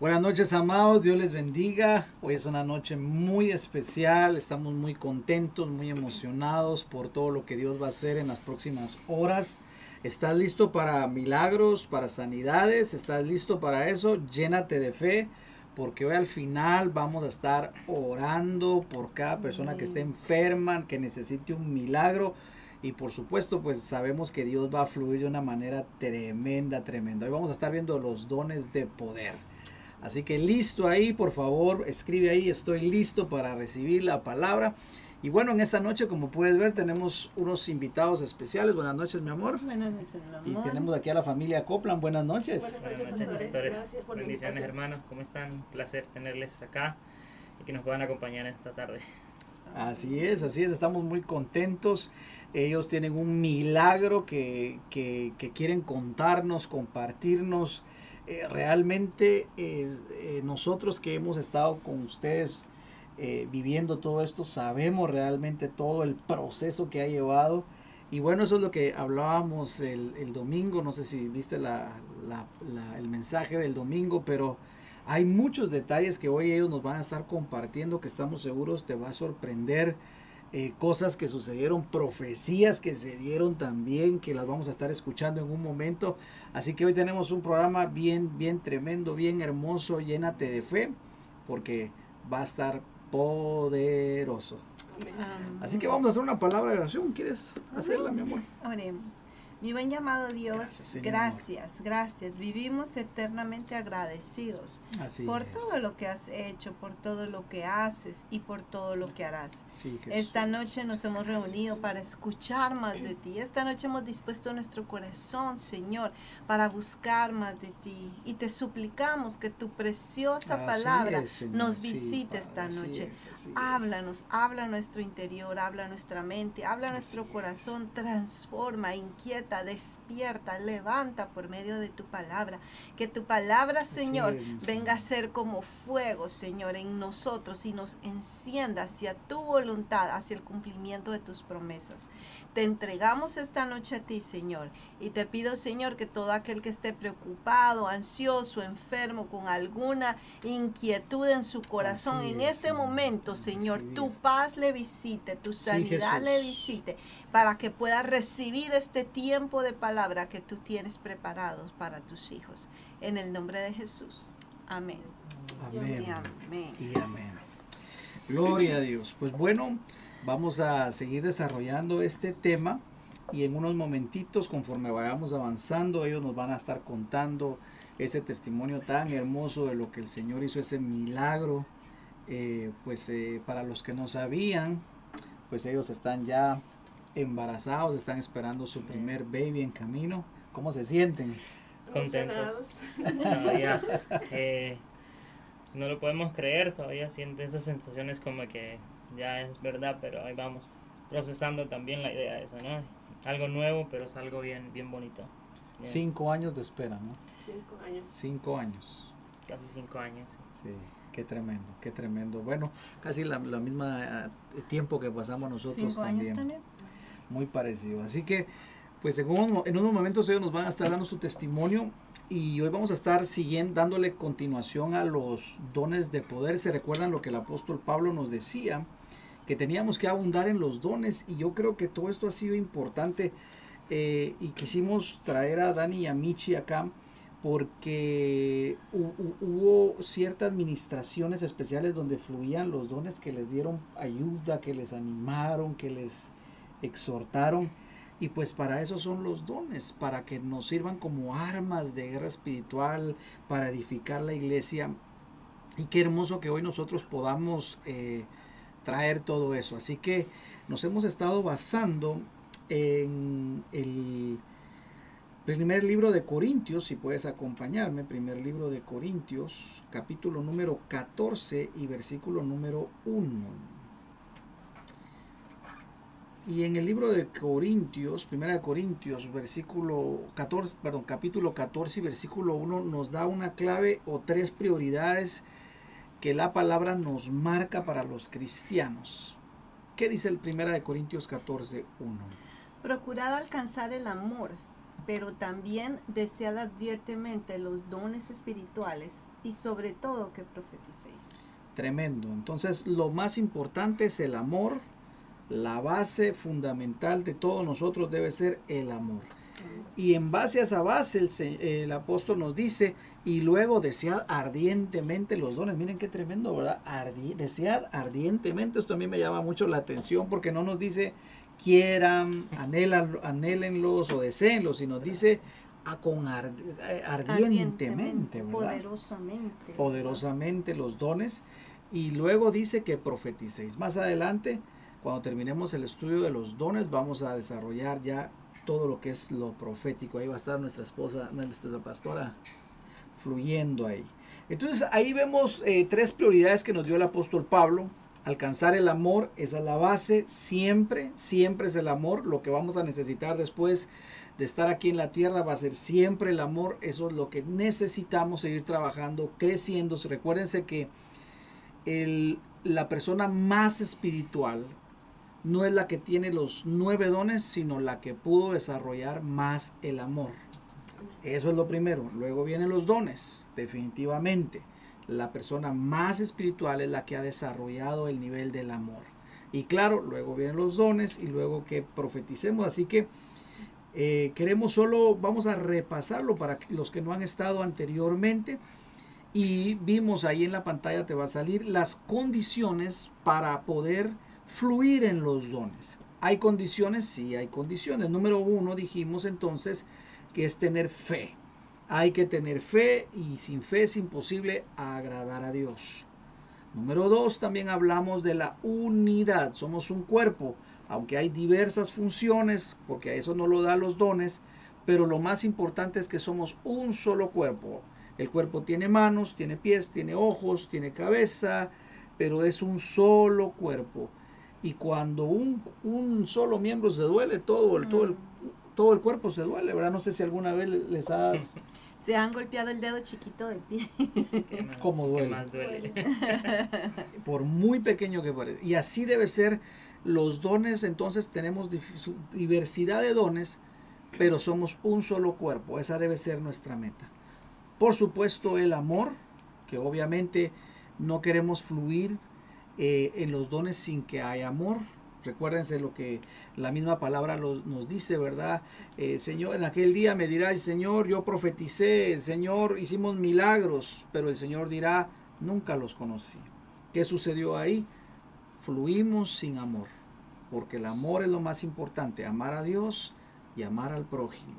Buenas noches, amados. Dios les bendiga. Hoy es una noche muy especial. Estamos muy contentos, muy emocionados por todo lo que Dios va a hacer en las próximas horas. ¿Estás listo para milagros, para sanidades? ¿Estás listo para eso? Llénate de fe, porque hoy al final vamos a estar orando por cada persona que esté enferma, que necesite un milagro. Y por supuesto, pues sabemos que Dios va a fluir de una manera tremenda, tremenda. Hoy vamos a estar viendo los dones de poder. Así que listo ahí, por favor, escribe ahí, estoy listo para recibir la palabra. Y bueno, en esta noche, como puedes ver, tenemos unos invitados especiales. Buenas noches, mi amor. Buenas noches, mi Y amor. tenemos aquí a la familia Coplan. Buenas noches. Buenas Buenas noches, pastores. Gracias por Bendiciones, hermanos. ¿Cómo están? Un placer tenerles acá y que nos puedan acompañar esta tarde. Así es, así es, estamos muy contentos. Ellos tienen un milagro que, que- que quieren contarnos, compartirnos. Eh, realmente eh, nosotros que hemos estado con ustedes eh, viviendo todo esto, sabemos realmente todo el proceso que ha llevado. Y bueno, eso es lo que hablábamos el, el domingo, no sé si viste la- la- la- el mensaje del domingo, pero hay muchos detalles que hoy ellos nos van a estar compartiendo que estamos seguros te va a sorprender. Eh, cosas que sucedieron, profecías que se dieron también, que las vamos a estar escuchando en un momento. Así que hoy tenemos un programa bien, bien tremendo, bien hermoso, llénate de fe, porque va a estar poderoso. Amén. Así que vamos a hacer una palabra de oración. ¿Quieres hacerla, mi amor? Oremos. Mi buen llamado Dios, Gracias, gracias, Vivimos eternamente agradecidos Así por es. todo lo que has hecho, por todo lo que haces y por todo lo que harás. Sí, Jesús. Esta noche nos hemos reunido para escuchar más de ti. Esta noche hemos dispuesto nuestro corazón, Señor, para buscar más de ti. Y te suplicamos que tu preciosa Así palabra es, Señor. nos visite esta noche. es. Háblanos, habla nuestro interior, habla nuestra mente, habla nuestro Así es. corazón, transforma, inquieta, despierta, levanta por medio de tu palabra. Que tu palabra, Señor, venga a ser como fuego, Señor, en nosotros y nos encienda hacia tu voluntad, hacia el cumplimiento de tus promesas. Te entregamos esta noche a ti, Señor, y te pido, Señor, que todo aquel que esté preocupado, ansioso, enfermo, con alguna inquietud en su corazón, en es, este Señor. momento, Señor, tu paz le visite, tu sanidad le visite, para que pueda recibir este tiempo de palabra que tú tienes preparados para tus hijos. En el nombre de Jesús. Amén. Amén. Y amén. y amén. Gloria a Dios. Pues bueno, vamos a seguir desarrollando este tema y en unos momentitos, conforme vayamos avanzando, ellos nos van a estar contando ese testimonio tan hermoso de lo que el Señor hizo, ese milagro. Eh, pues eh, para los que no sabían, pues ellos están ya embarazados, están esperando su primer baby en camino. ¿Cómo se sienten? Contentos. Todavía eh, no lo podemos creer, todavía sienten esas sensaciones como que ya es verdad, pero ahí vamos procesando también la idea esa, ¿no? Algo nuevo, pero es algo bien, bien bonito. Bien, Cinco años de espera, ¿no? Cinco años. Cinco años. Casi cinco años. sí. Sí, qué tremendo, qué tremendo. Bueno, casi la, la misma eh, tiempo que pasamos nosotros Cinco también. años también. Muy parecido. Así que, pues en, unos- en unos momentos ellos nos van a estar dando su testimonio y hoy vamos a estar siguiendo, dándole continuación a los dones de poder. Se recuerdan lo que el apóstol Pablo nos decía, que teníamos que abundar en los dones y yo creo que todo esto ha sido importante eh, y quisimos traer a Dani y a Michi acá porque hu- hu- hubo ciertas administraciones especiales donde fluían los dones que les dieron ayuda, que les animaron, que les exhortaron. Y pues para eso son los dones, para que nos sirvan como armas de guerra espiritual, para edificar la iglesia. Y qué hermoso que hoy nosotros podamos eh, traer todo eso. Así que nos hemos estado basando en el primer libro de Corintios, si puedes acompañarme, primer libro de Corintios, capítulo número 14 y versículo número 1. Y en el libro de Corintios, primera de Corintios, versículo 14, perdón, capítulo 14 y versículo 1 nos da una clave o tres prioridades que la palabra nos marca para los cristianos. ¿Qué dice el primera de Corintios 14, 1? Procurad alcanzar el amor, pero también desead adviertemente los dones espirituales, y sobre todo que profeticéis. Tremendo. Entonces, lo más importante es el amor. La base fundamental de todos nosotros debe ser el amor. Y en base a esa base, el, apóstol nos dice, y luego desead ardientemente los dones. Miren qué tremendo, ¿verdad? Ardi- desead ardientemente. Esto a mí me llama mucho la atención porque no nos dice quieran, anhelan, anhélenlos o deseenlos, sino dice a con ard- eh, ardientemente, ¿verdad? poderosamente. poderosamente los dones y luego dice que profeticéis. Más adelante, cuando terminemos el estudio de los dones, vamos a desarrollar ya todo lo que es lo profético. Ahí va a estar nuestra esposa, nuestra pastora, fluyendo ahí. Entonces ahí vemos eh, tres prioridades que nos dio el apóstol Pablo. Alcanzar el amor, esa es la base, siempre, siempre es el amor. Lo que vamos a necesitar después de estar aquí en la tierra va a ser siempre el amor. Eso es lo que necesitamos seguir trabajando, creciendo. Recuérdense que el- la persona más espiritual no es la que tiene los nueve dones, sino la que pudo desarrollar más el amor. Eso es lo primero. Luego vienen los dones, definitivamente. La persona más espiritual es la que ha desarrollado el nivel del amor. Y claro, luego vienen los dones y luego que profeticemos. Así que eh, queremos solo, vamos a repasarlo para los que no han estado anteriormente. Y vimos ahí en la pantalla, te va a salir las condiciones para poder fluir en los dones. ¿Hay condiciones? Sí, hay condiciones. Número uno, dijimos entonces que es tener fe. Hay que tener fe y sin fe es imposible agradar a Dios. Número dos, también hablamos de la unidad. Somos un cuerpo, aunque hay diversas funciones, porque a eso no lo da los dones, pero lo más importante es que somos un solo cuerpo. El cuerpo tiene manos, tiene pies, tiene ojos, tiene cabeza, pero es un solo cuerpo. Y cuando un, un solo miembro se duele, todo el, todo, el, todo el cuerpo se duele, ¿verdad? No sé si alguna vez les has... Se han golpeado el dedo chiquito del pie. ¿Qué más- ¿Cómo duele? más duele? por muy pequeño que parezca. Y así debe ser los dones, entonces tenemos diversidad de dones, pero somos un solo cuerpo. Esa debe ser nuestra meta. Por supuesto, el amor, que obviamente no queremos fluir eh, en los dones sin que haya amor. Recuérdense lo que la misma palabra nos dice, ¿verdad? Eh, Señor, en aquel día me dirá el Señor, yo profeticé, Señor, hicimos milagros, pero el Señor dirá, nunca los conocí. ¿Qué sucedió ahí? Fluimos sin amor, porque el amor es lo más importante, amar a Dios y amar al prójimo.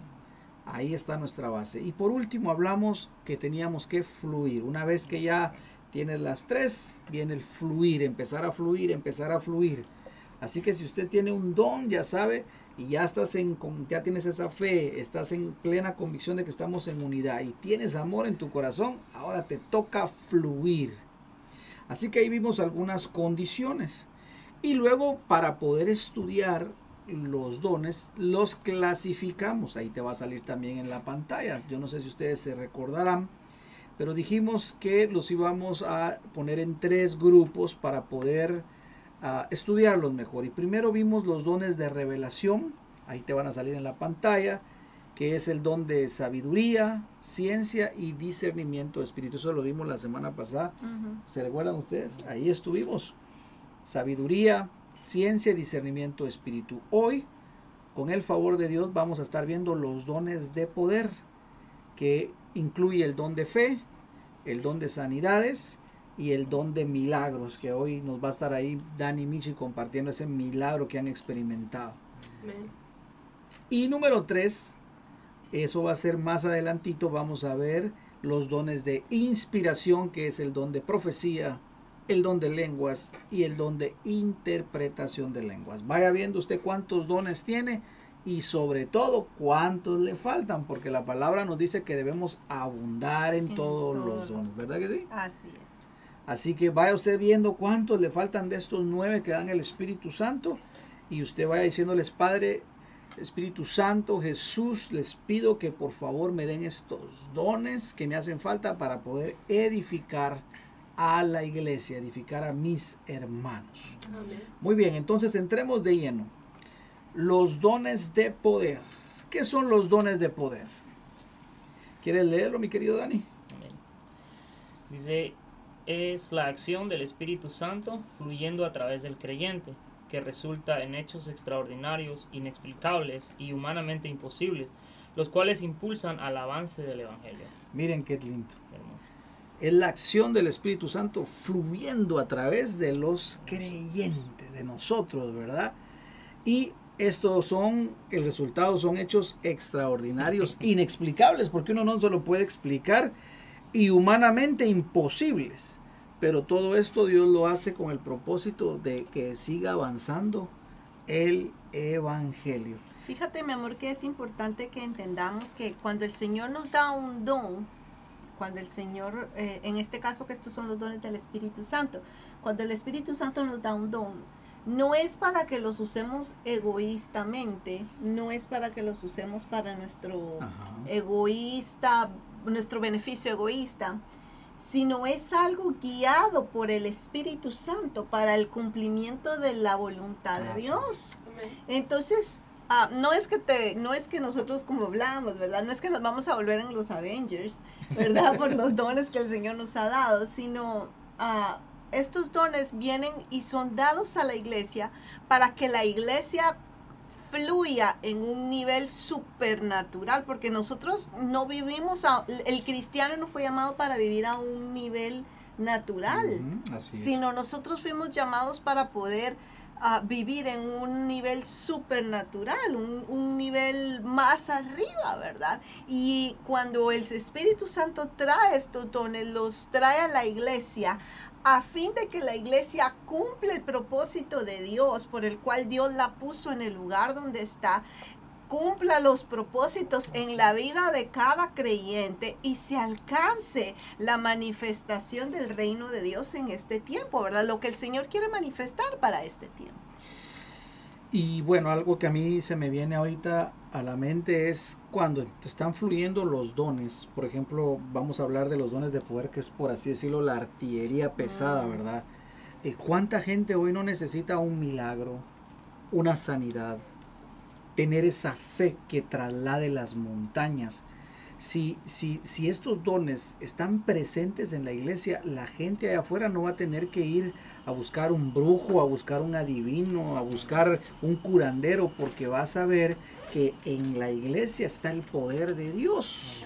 Ahí está nuestra base. Y por último hablamos que teníamos que fluir. Una vez que ya tienes las tres, viene el fluir, empezar a fluir, empezar a fluir. Así que si usted tiene un don, ya sabe, y ya estás en, ya tienes esa fe, estás en plena convicción de que estamos en unidad y tienes amor en tu corazón, ahora te toca fluir. Así que ahí vimos algunas condiciones. Y luego para poder estudiar los dones, los clasificamos. Ahí te va a salir también en la pantalla. Yo no sé si ustedes se recordarán, pero dijimos que los íbamos a poner en tres grupos para poder ah, estudiarlos mejor. Y primero vimos los dones de revelación. Ahí te van a salir en la pantalla que es el don de sabiduría, ciencia y discernimiento de espíritu. Eso lo vimos la semana pasada. ¿Se recuerdan ustedes? Ahí estuvimos. Sabiduría, ciencia y discernimiento de espíritu. Hoy, con el favor de Dios, vamos a estar viendo los dones de poder, que incluye el don de fe, el don de sanidades y el don de milagros, que hoy nos va a estar ahí Dani Michi compartiendo ese milagro que han experimentado. Y número tres, eso va a ser más adelantito, vamos a ver los dones de inspiración, que es el don de profecía, el don de lenguas y el don de interpretación de lenguas. Vaya viendo usted cuántos dones tiene y sobre todo cuántos le faltan, porque la palabra nos dice que debemos abundar en, En todos, todos los los dones, ¿verdad que sí? Así es. Así que vaya usted viendo cuántos le faltan de estos nueve que dan el Espíritu Santo y usted vaya diciéndoles, Padre, Espíritu Santo, Jesús, les pido que por favor me den estos dones que me hacen falta para poder edificar a la iglesia, edificar a mis hermanos. Muy bien, entonces entremos de lleno. Los dones de poder. ¿Qué son los dones de poder? ¿Quieres leerlo, mi querido Dani? Amén. Dice, es la acción del Espíritu Santo fluyendo a través del creyente, que resulta en hechos extraordinarios, inexplicables y humanamente imposibles, los cuales impulsan al avance del Evangelio. Miren qué lindo. Es la acción del Espíritu Santo fluyendo a través de los creyentes, de nosotros, ¿verdad? Y estos son, el resultado son hechos extraordinarios, inexplicables, porque uno no se lo puede explicar, y humanamente imposibles. Pero todo esto Dios lo hace con el propósito de que siga avanzando el Evangelio. Fíjate, mi amor, que es importante que entendamos que cuando el Señor nos da un don, cuando el Señor, eh, en este caso que estos son los dones del Espíritu Santo, cuando el Espíritu Santo nos da un don, no es para que los usemos egoístamente, no es para que los usemos para nuestro egoísta, nuestro beneficio egoísta, sino es algo guiado por el Espíritu Santo para el cumplimiento de la voluntad de Dios. Entonces, ah, no es que te, no es que nosotros como hablamos, ¿verdad? No es que nos vamos a volver en los Avengers, ¿verdad? Por los dones que el Señor nos ha dado, sino uh, estos dones vienen y son dados a la iglesia para que la iglesia fluya en un nivel supernatural, porque nosotros no vivimos, el cristiano no fue llamado para vivir a un nivel natural, sino nosotros fuimos llamados para poder ah, vivir en un nivel supernatural, un, un nivel más arriba, ¿verdad? Y cuando el Espíritu Santo trae estos dones, los trae a la iglesia a fin de que la iglesia cumpla el propósito de Dios por el cual Dios la puso en el lugar donde está, cumpla los propósitos en la vida de cada creyente y se alcance la manifestación del reino de Dios en este tiempo, ¿verdad? Lo que el Señor quiere manifestar para este tiempo. Y bueno, algo que a mí se me viene ahorita a la mente es cuando están fluyendo los dones. Por ejemplo, vamos a hablar de los dones de poder, que es por así decirlo la artillería pesada, mm. ¿verdad? ¿Y ¿Cuánta gente hoy no necesita un milagro, una sanidad, tener esa fe que traslade las montañas? Si, si, si estos dones están presentes en la iglesia, la gente allá afuera no va a tener que ir a buscar un brujo, a buscar un adivino, a buscar un curandero, porque va a saber que en la iglesia está el poder de Dios.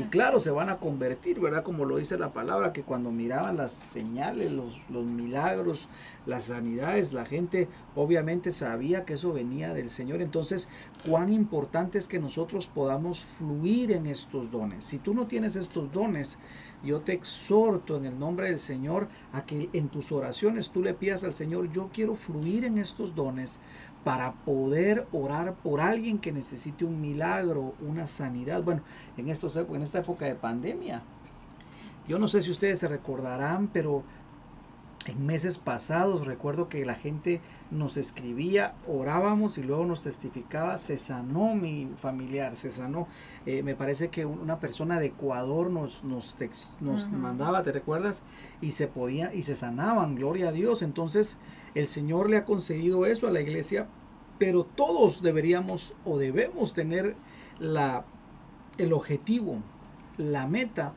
Y claro, se van a convertir, ¿verdad? Como lo dice la palabra, que cuando miraban las señales, los, los, milagros, las sanidades, la gente obviamente sabía que eso venía del Señor. Entonces, cuán importante es que nosotros podamos fluir en estos dones. Si tú no tienes estos dones, yo te exhorto en el nombre del Señor a que en tus oraciones tú le pidas al Señor, yo quiero fluir en estos dones para poder orar por alguien que necesite un milagro, una sanidad. Bueno, en, estos, en esta época de pandemia, yo no sé si ustedes se recordarán, pero en meses pasados recuerdo que la gente nos escribía, orábamos y luego nos testificaba, se sanó mi familiar, se sanó. Eh, me parece que una persona de Ecuador nos, nos, nos mandaba, ¿te recuerdas? Y se podía, y se sanaban, gloria a Dios. Entonces el Señor le ha concedido eso a la iglesia, pero todos deberíamos o debemos tener la, el objetivo, la meta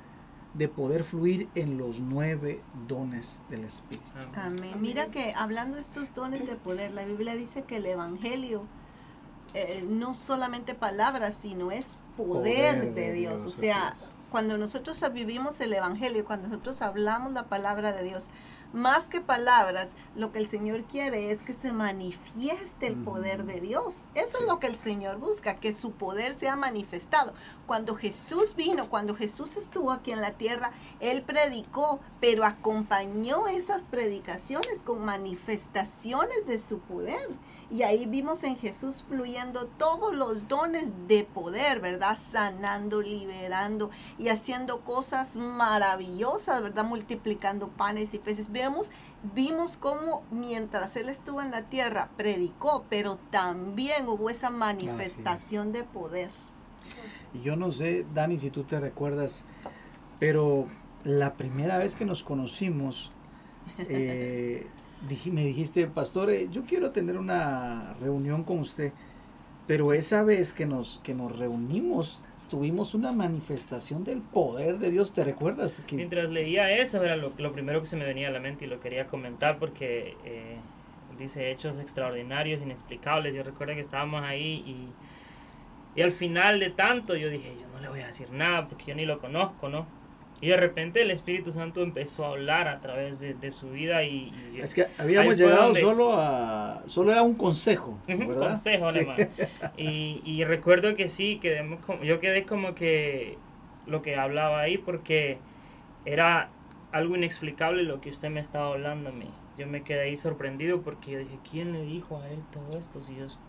de poder fluir en los nueve dones del Espíritu. Amén. Mira que hablando de estos dones de poder, la Biblia dice que el Evangelio eh, no solamente palabras, sino es poder, de, Dios. Dios. O sea, cuando nosotros vivimos el Evangelio, cuando nosotros hablamos la palabra de Dios, más que palabras, lo que el Señor quiere es que se manifieste el poder de Dios. Eso es lo que el Señor busca, que su poder sea manifestado. Cuando Jesús vino, cuando Jesús estuvo aquí en la tierra, Él predicó, pero acompañó esas predicaciones con manifestaciones de su poder. Y ahí vimos en Jesús fluyendo todos los dones de poder, ¿verdad? Sanando, liberando y haciendo cosas maravillosas, ¿verdad? Multiplicando panes y peces vimos cómo mientras él estuvo en la tierra predicó, pero también hubo esa manifestación de poder. Y yo no sé, Dani, si tú te recuerdas, pero la primera vez que nos conocimos, eh, me dijiste, pastor, eh, yo quiero tener una reunión con usted, pero esa vez que nos, que nos reunimos, tuvimos una manifestación del poder de Dios, ¿te recuerdas? Que, Mientras leía eso, era lo, lo primero que se me venía a la mente y lo quería comentar porque eh, dice hechos extraordinarios, inexplicables. Yo recuerdo que estábamos ahí y, y al final de tanto yo dije, yo no le voy a decir nada porque yo ni lo conozco, ¿no? Y de repente el Espíritu Santo empezó a hablar a través de, de su vida y... y es que habíamos llegado donde- solo a... Solo era un consejo, consejo, Sí. Y, y recuerdo que sí, como- yo quedé como que lo que hablaba ahí porque era algo inexplicable lo que usted me estaba hablando a mí. Yo me quedé ahí sorprendido porque yo dije, ¿quién le dijo a él todo esto si yo es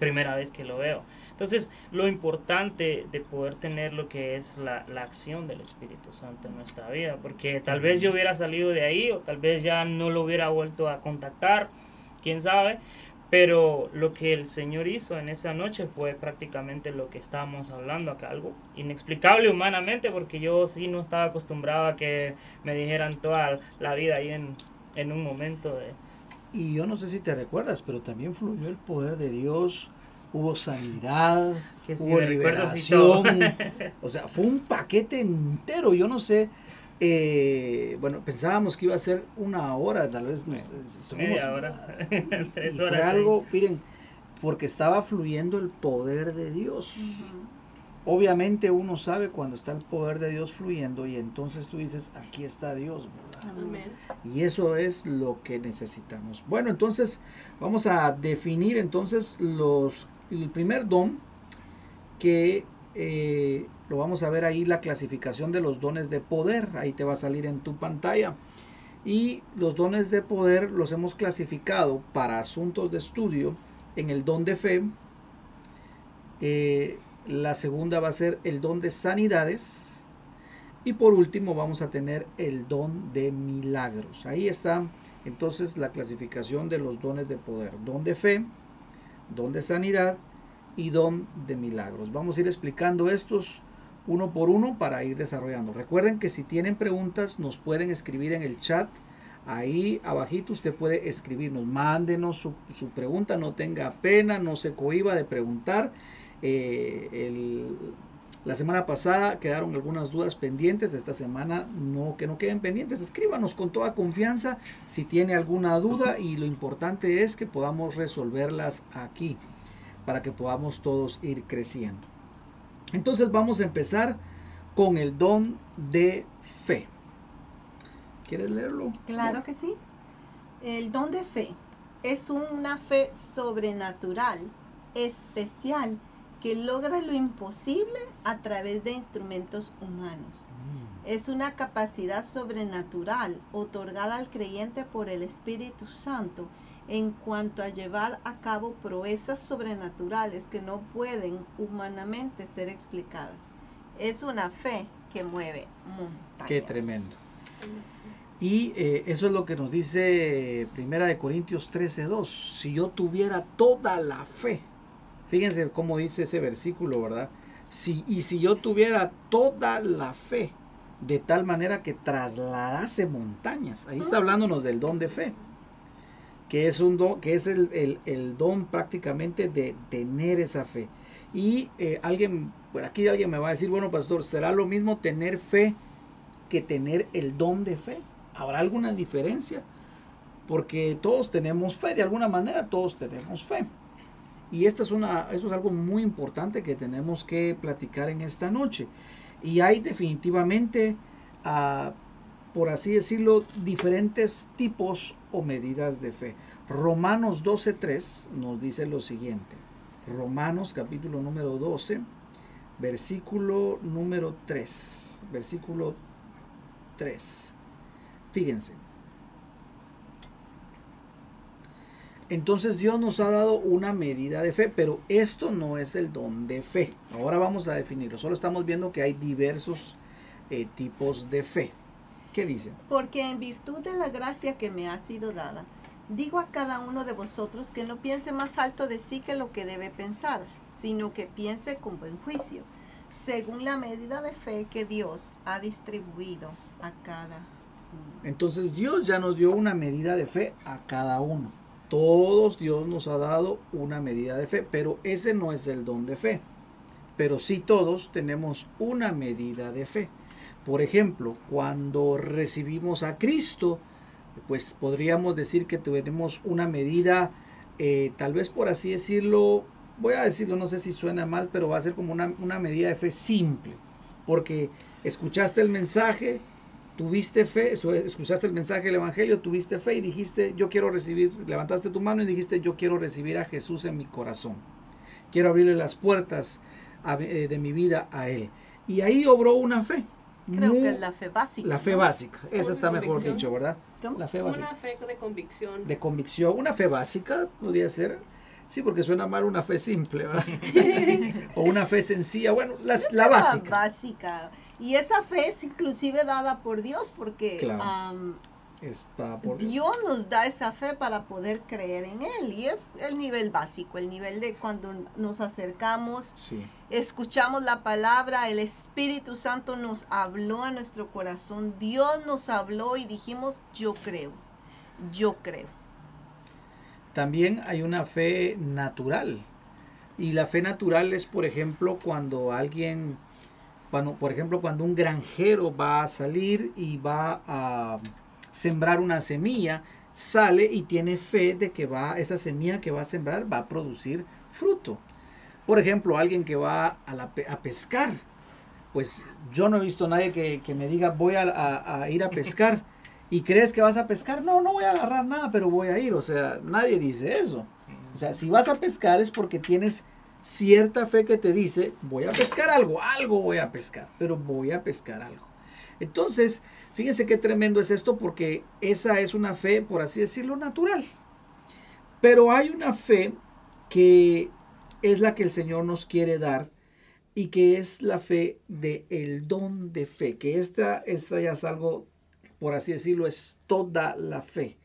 primera vez que lo veo? Entonces, lo importante de poder tener lo que es la, la acción del Espíritu Santo en nuestra vida, porque tal vez yo hubiera salido de ahí o tal vez ya no lo hubiera vuelto a contactar, quién sabe, pero lo que el Señor hizo en esa noche fue prácticamente lo que estábamos hablando acá, algo inexplicable humanamente, porque yo sí no estaba acostumbrado a que me dijeran toda la vida ahí en, en un momento de... Y yo no sé si te recuerdas, pero también fluyó el poder de Dios, hubo sanidad, Que hubo liberación. o sea, fue un paquete entero. Yo no sé, eh, bueno, pensábamos que iba a ser una hora, tal vez nos, estuvimos- Media hora, y tres fue horas. algo, miren, porque estaba fluyendo el poder de Dios. Obviamente uno sabe cuando está el poder de Dios fluyendo y entonces tú dices, aquí está Dios, ¿verdad? Amén. Y eso es lo que necesitamos. Bueno, entonces vamos a definir entonces los el primer don que eh, lo vamos a ver ahí la clasificación de los dones de poder. Ahí te va a salir en tu pantalla. Y los dones de poder los hemos clasificado para asuntos de estudio en el don de fe. eh, la segunda va a ser el don de sanidades. Y por último vamos a tener el don de milagros. Ahí está entonces la clasificación de los dones de poder. Don de fe, don de sanidad y don de milagros. Vamos a ir explicando estos uno por uno para ir desarrollando. Recuerden que si tienen preguntas nos pueden escribir en el chat. Ahí abajito usted puede escribirnos, mándenos su, su pregunta, no tenga pena, no se cohiba de preguntar. Eh, el- la semana pasada quedaron algunas dudas pendientes, esta semana no que no queden pendientes, escríbanos con toda confianza si tiene alguna duda y lo importante es que podamos resolverlas aquí para que podamos todos ir creciendo. Entonces vamos a empezar con el don de fe. ¿Quieres leerlo? Claro que sí. El don de fe es una fe sobrenatural, especial, que logra lo imposible a través de instrumentos humanos. Mm, Es una capacidad sobrenatural otorgada al creyente por el Espíritu Santo en cuanto a llevar a cabo proezas sobrenaturales que no pueden humanamente ser explicadas. Es una fe que mueve montañas. Qué tremendo. Y eh, eso es lo que nos dice Primera de Corintios 13:2. Si yo tuviera toda la fe, fíjense cómo dice ese versículo, ¿verdad? Si, y si yo tuviera toda la fe, de tal manera que trasladase montañas. Ahí está hablándonos del don de fe. Que es un don, que es el, el- el don prácticamente de tener esa fe. Y eh, alguien, por aquí alguien me va a decir, bueno, pastor, ¿será lo mismo tener fe que tener el don de fe? ¿Habrá alguna diferencia? Porque todos tenemos fe, de alguna manera todos tenemos fe. Y esta es una, eso es algo muy importante que tenemos que platicar en esta noche. Y hay definitivamente, ah, por así decirlo, diferentes tipos o medidas de fe. Romanos 12.3 nos dice lo siguiente. Romanos capítulo número 12, versículo número 3. Versículo 3. Fíjense. Entonces Dios nos ha dado una medida de fe, pero esto no es el don de fe. Ahora vamos a definirlo. Solo estamos viendo que hay diversos eh, tipos de fe. ¿Qué dice? Porque en virtud de la gracia que me ha sido dada, digo a cada uno de vosotros que no piense más alto de sí que lo que debe pensar, sino que piense con buen juicio, según la medida de fe que Dios ha distribuido a cada uno. Entonces Dios ya nos dio una medida de fe a cada uno. Todos Dios nos ha dado una medida de fe, pero ese no es el don de fe. pero sí todos tenemos una medida de fe. Por ejemplo, cuando recibimos a Cristo, pues podríamos decir que tenemos una medida, eh, tal vez por así decirlo, voy a decirlo, no sé si suena mal, pero va a ser como una, una medida de fe simple, porque escuchaste el mensaje, tuviste fe, escuchaste el mensaje del Evangelio, tuviste fe y dijiste, yo quiero recibir, levantaste tu mano y dijiste, yo quiero recibir a Jesús en mi corazón. Quiero abrirle las puertas eh, de mi vida a Él. Y ahí obró una fe. Creo que es la fe básica. La fe básica, esa está mejor dicho, ¿verdad? La fe básica. Una fe de convicción. De convicción, una fe básica podría ser. Sí, porque suena mal una fe simple, ¿verdad? o una fe sencilla, bueno, la, la básica. básica. Y esa fe es inclusive dada por Dios, porque Dios nos da esa fe para poder creer en Él. Y es el nivel básico, el nivel de cuando nos acercamos, escuchamos la palabra, el Espíritu Santo nos habló a nuestro corazón, Dios nos habló y dijimos, yo creo, yo creo. También hay una fe natural. Y la fe natural es, por ejemplo, cuando alguien cuando, por ejemplo, cuando un granjero va a salir y va a sembrar una semilla, sale y tiene fe de que va, esa semilla que va a sembrar va a producir fruto. Por ejemplo, alguien que va a, pescar, pues yo no he visto a nadie que, me diga voy a, a, ir a pescar y crees que vas a pescar. No, no voy a agarrar nada, pero voy a ir. O sea, nadie dice eso. O sea, si vas a pescar es porque tienes cierta fe que te dice, voy a pescar algo, algo voy a pescar, pero voy a pescar algo. Entonces, fíjense qué tremendo es esto porque esa es una fe, por así decirlo, natural. Pero hay una fe que es la que el Señor nos quiere dar y que es la fe del el don de fe, que esta, esta ya es algo, por así decirlo, es toda la fe.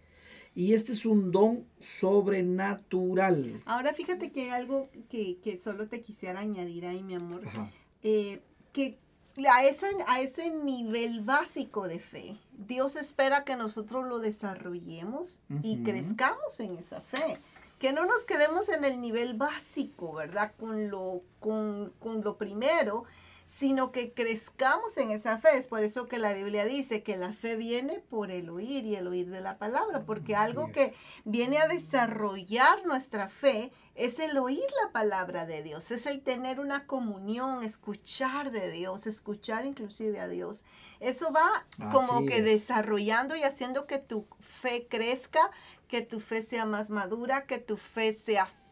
Y este es un don sobrenatural. Ahora fíjate que hay algo que, solo te quisiera añadir ahí, mi amor. Eh, que a ese, a ese nivel básico de fe, Dios espera que nosotros lo desarrollemos y crezcamos en esa fe. Que no nos quedemos en el nivel básico, ¿verdad? Con lo, con, con lo primero, sino que crezcamos en esa fe. Es por eso que la Biblia dice que la fe viene por el oír y el oír de la palabra, porque algo que viene a desarrollar nuestra fe es el oír la palabra de Dios, es el tener una comunión, escuchar de Dios, escuchar inclusive a Dios. Eso va como que desarrollando y haciendo que tu fe crezca, que tu fe sea más madura, que tu fe sea fuerte.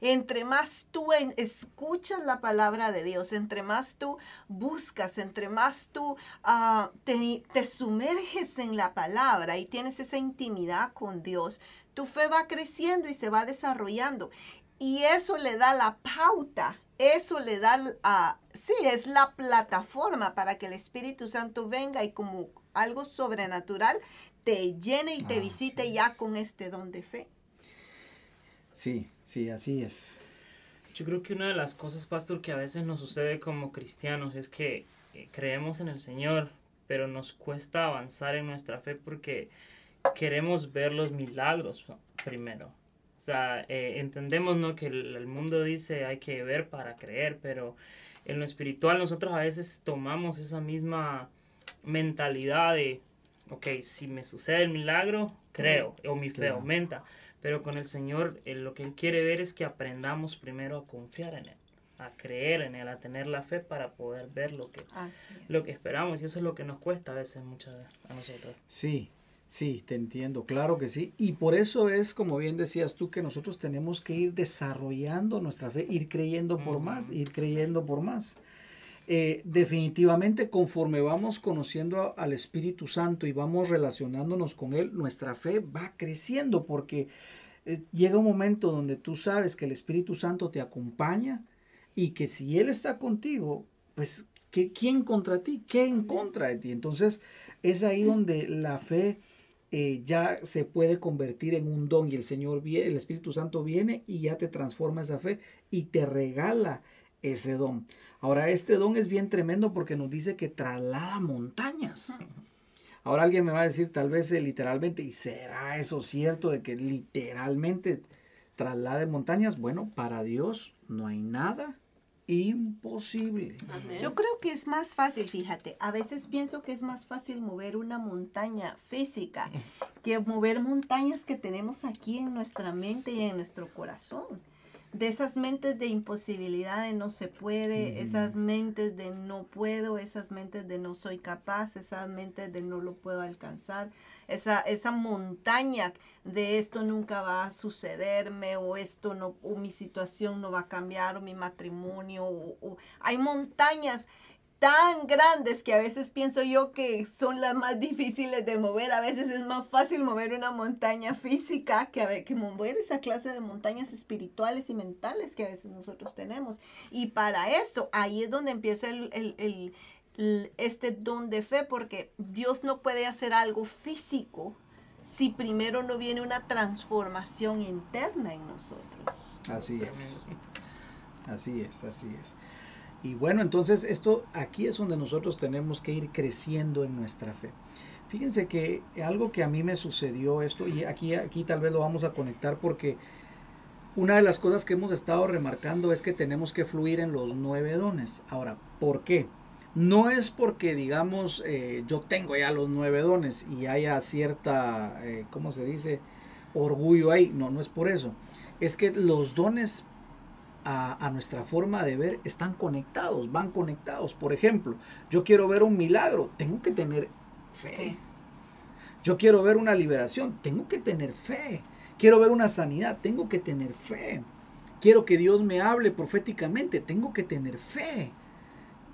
Entre más tú escuchas la palabra de Dios, entre más tú buscas, entre más tú ah, te, te sumerges en la palabra y tienes esa intimidad con Dios, tu fe va creciendo y se va desarrollando. Y eso le da la pauta, eso le da, sí, es la plataforma para que el Espíritu Santo venga y como algo sobrenatural te llene y te visite ya con este don de fe. Sí, sí, así es. Yo creo que una de las cosas, pastor, que a veces nos sucede como cristianos es que eh, creemos en el Señor, pero nos cuesta avanzar en nuestra fe porque queremos ver los milagros primero. O sea, eh, entendemos ¿no? que el, el, mundo dice hay que ver para creer, pero en lo espiritual nosotros a veces tomamos esa misma mentalidad de, ok, si me sucede el milagro, creo, o mi fe aumenta. Pero con el Señor eh, lo que Él quiere ver es que aprendamos primero a confiar en Él, a creer en Él, a tener la fe para poder ver lo que, lo que esperamos. Y eso es lo que nos cuesta a veces muchas a nosotros. Sí, sí, te entiendo, claro que sí. Y por eso es, como bien decías tú, que nosotros tenemos que ir desarrollando nuestra fe, ir creyendo por más, ir creyendo por más. Eh, definitivamente conforme vamos conociendo al Espíritu Santo y vamos relacionándonos con Él, nuestra fe va creciendo porque eh, llega un momento donde tú sabes que el Espíritu Santo te acompaña y que si Él está contigo, pues ¿qué, ¿quién contra ti? ¿Qué en contra de ti? Entonces es ahí donde la fe... Eh, ya se puede convertir en un don y el Señor viene, el Espíritu Santo viene y ya te transforma esa fe y te regala ese don. Ahora, este don es bien tremendo porque nos dice que traslada montañas. Ahora alguien me va a decir tal vez eh, literalmente, ¿y será eso cierto de que literalmente traslade montañas? Bueno, para Dios no hay nada imposible. Yo creo que es más fácil, fíjate, a veces pienso que es más fácil mover una montaña física que mover montañas que tenemos aquí en nuestra mente y en nuestro corazón de esas mentes de imposibilidad de no se puede, esas mentes de no puedo, esas mentes de no soy capaz, esas mentes de no lo puedo alcanzar, esa, esa montaña de esto nunca va a sucederme o esto no, o mi situación no va a cambiar o mi matrimonio, o, hay montañas tan grandes que a veces pienso yo que son las más difíciles de mover. A veces es más fácil mover una montaña física que, que mover esa clase de montañas espirituales y mentales que a veces nosotros tenemos. Y para eso, ahí es donde empieza el, este don de fe, porque Dios no puede hacer algo físico si primero no viene una transformación interna en nosotros. Así es. Así es, así es. Y bueno, entonces esto aquí es donde nosotros tenemos que ir creciendo en nuestra fe. Fíjense que algo que a mí me sucedió esto, y aquí, aquí tal vez lo vamos a conectar porque una de las cosas que hemos estado remarcando es que tenemos que fluir en los nueve dones. Ahora, ¿por qué? No es porque, digamos, eh, yo tengo ya los nueve dones y haya cierta, eh, ¿cómo se dice? Orgullo ahí. No, no es por eso. Es que los dones a, nuestra forma de ver están conectados, van conectados. Por ejemplo, yo quiero ver un milagro, tengo que tener fe. Yo quiero ver una liberación, tengo que tener fe. Quiero ver una sanidad, tengo que tener fe. Quiero que Dios me hable proféticamente, tengo que tener fe.